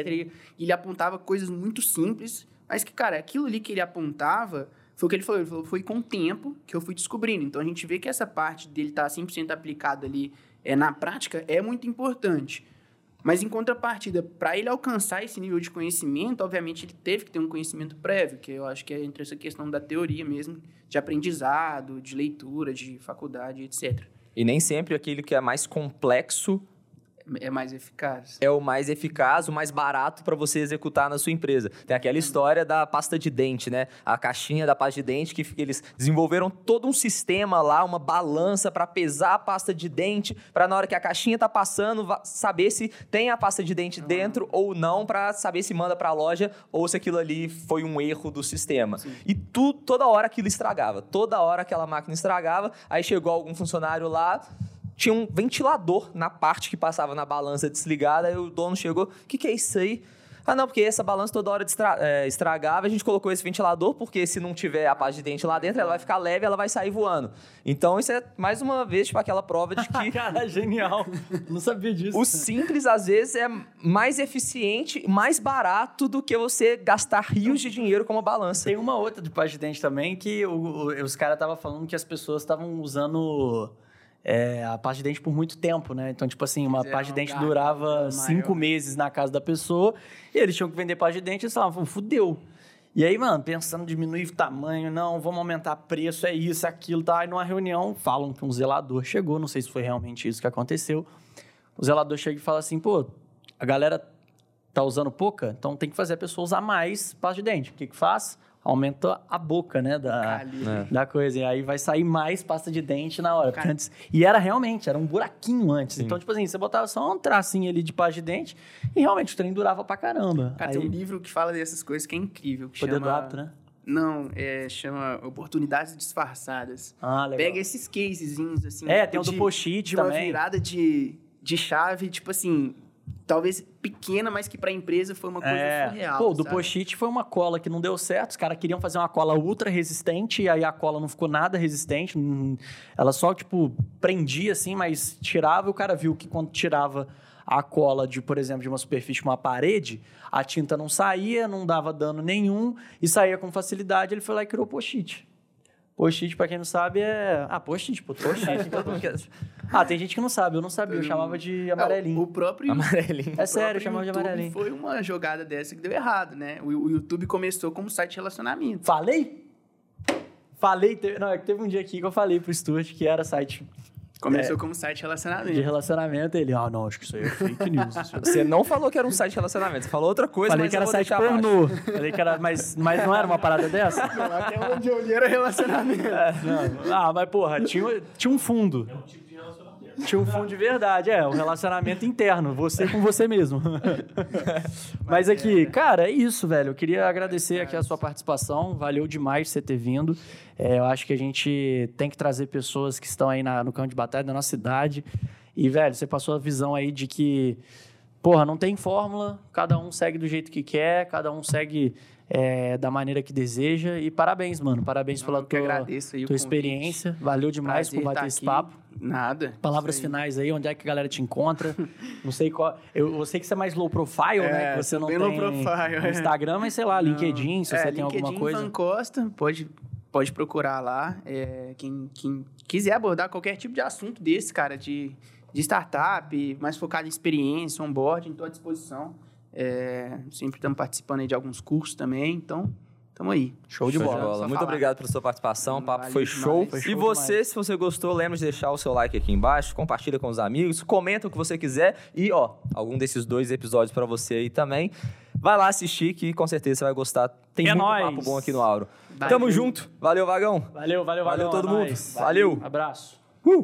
E ele apontava coisas muito simples, mas que, cara, aquilo ali que ele apontava foi o que ele falou, ele falou, foi com o tempo que eu fui descobrindo. Então a gente vê que essa parte dele estar tá 100% aplicado ali é, na prática é muito importante. Mas em contrapartida, para ele alcançar esse nível de conhecimento, obviamente ele teve que ter um conhecimento prévio, que eu acho que é entre essa questão da teoria mesmo, de aprendizado, de leitura, de faculdade, etc. E nem sempre aquilo que é mais complexo é mais eficaz. É o mais eficaz, o mais barato para você executar na sua empresa. Tem aquela história da pasta de dente, né? A caixinha da pasta de dente que eles desenvolveram todo um sistema lá, uma balança para pesar a pasta de dente, para na hora que a caixinha tá passando, saber se tem a pasta de dente uhum. dentro ou não, para saber se manda para a loja ou se aquilo ali foi um erro do sistema. Sim. E tu, toda hora aquilo estragava, toda hora aquela máquina estragava, aí chegou algum funcionário lá, tinha um ventilador na parte que passava na balança desligada, aí o dono chegou, o que, que é isso aí? Ah, não, porque essa balança toda hora é, estragava, a gente colocou esse ventilador, porque se não tiver a parte de dente lá dentro, ela vai ficar leve, ela vai sair voando. Então, isso é mais uma vez, tipo, aquela prova de que. Cara, genial. Não sabia disso. O simples, às vezes, é mais eficiente, mais barato do que você gastar rios de dinheiro com uma balança. Tem uma outra de parte de dente também que o, o, os caras estavam falando que as pessoas estavam usando é, a pasta de dente por muito tempo, né? Então, tipo assim, uma pasta de dente durava cinco meses na casa da pessoa e eles tinham que vender pasta de dente e eles falavam, fudeu. E aí, mano, pensando em diminuir o tamanho, não, vamos aumentar preço, é isso, aquilo, tá? Aí numa reunião falam que um zelador chegou, não sei se foi realmente isso que aconteceu. O zelador chega e fala assim, pô, a galera tá usando pouca, então tem que fazer a pessoa usar mais pasta de dente. O que que faz? Aumenta a boca, né, da, é. da coisa. E aí vai sair mais pasta de dente na hora. Antes, e era realmente, era um buraquinho antes. Sim. Então, tipo assim, você botava só um tracinho ali de pasta de dente e realmente o trem durava pra caramba. Cara, aí, tem um livro que fala dessas coisas que é incrível. Que Poder chama... do hábito, né? Não, é, chama Oportunidades Disfarçadas. Ah, legal. Pega esses casezinhos, assim. É, tem o do post-it também. De uma virada de, de chave, tipo assim, talvez pequena, mas que para a empresa foi uma coisa é. surreal. Pô, do post-it foi uma cola que não deu certo. Os caras queriam fazer uma cola ultra resistente e aí a cola não ficou nada resistente. Ela só, tipo, prendia assim, mas tirava. E o cara viu que quando tirava a cola de, por exemplo, de uma superfície, uma parede, a tinta não saía, não dava dano nenhum e saía com facilidade. Ele foi lá e criou o post-it. Post-it, pra quem não sabe, é. Ah, post-it, pô, post-it. ah, tem gente que não sabe, eu não sabia, eu chamava de amarelinho. O próprio Amarelinho. É sério, eu chamava de amarelinho. Foi uma jogada dessa que deu errado, né? O, o YouTube começou como site de relacionamento. Falei? Falei, teve, não, é que teve um dia aqui que eu falei pro Stuart que era site Começou como site de relacionamento. de relacionamento. Ele, ah, não, acho que isso aí é fake news. Você não falou que era um site de relacionamento, você falou outra coisa, Falei mas que era site pornô. Falei que era, mas, mas não era uma parada dessa? Até onde eu li era relacionamento. Não. Ah, mas porra, tinha, tinha um fundo. Tinha um fundo de verdade, é, um relacionamento interno, você com você mesmo. Mas aqui, cara, é isso, velho. Eu queria agradecer aqui a sua participação, valeu demais você ter vindo. É, eu acho que a gente tem que trazer pessoas que estão aí na- no campo de batalha da nossa cidade. E, velho, você passou a visão aí de que, porra, não tem fórmula, cada um segue do jeito que quer, cada um segue é, da maneira que deseja. E parabéns, mano, parabéns Não, pela tua, tua experiência. Valeu demais Prazer por bater tá esse aqui. papo. Nada. Palavras aí. finais aí, onde é que a galera te encontra? Não sei qual. Eu, eu sei que você é mais low profile, né? É, Que você não tem low profile, é. Instagram, mas sei lá, LinkedIn, se É, você tem LinkedIn, alguma coisa. Van Costa, pode, pode procurar lá. É, quem, quem quiser abordar qualquer tipo de assunto desse, cara, de, de startup, mais focado em experiência, onboarding, estou à disposição. É, sempre estamos participando aí de alguns cursos também, então estamos aí. Show de Show bola. Só Muito falar. obrigado pela sua participação. O papo Valeu foi show. Foi e show você, demais. se você gostou, lembre de deixar o seu like aqui embaixo, compartilha com os amigos, comenta o que você quiser e, ó, algum desses dois episódios pra você aí também. Vai lá assistir que com certeza você vai gostar. Tem É muito nóis. papo bom aqui no Auro. Valeu. Tamo junto. Valeu, Vagão. Valeu, valeu, Valeu valeu. todo é mundo. nóis. Valeu. Abraço. Uh!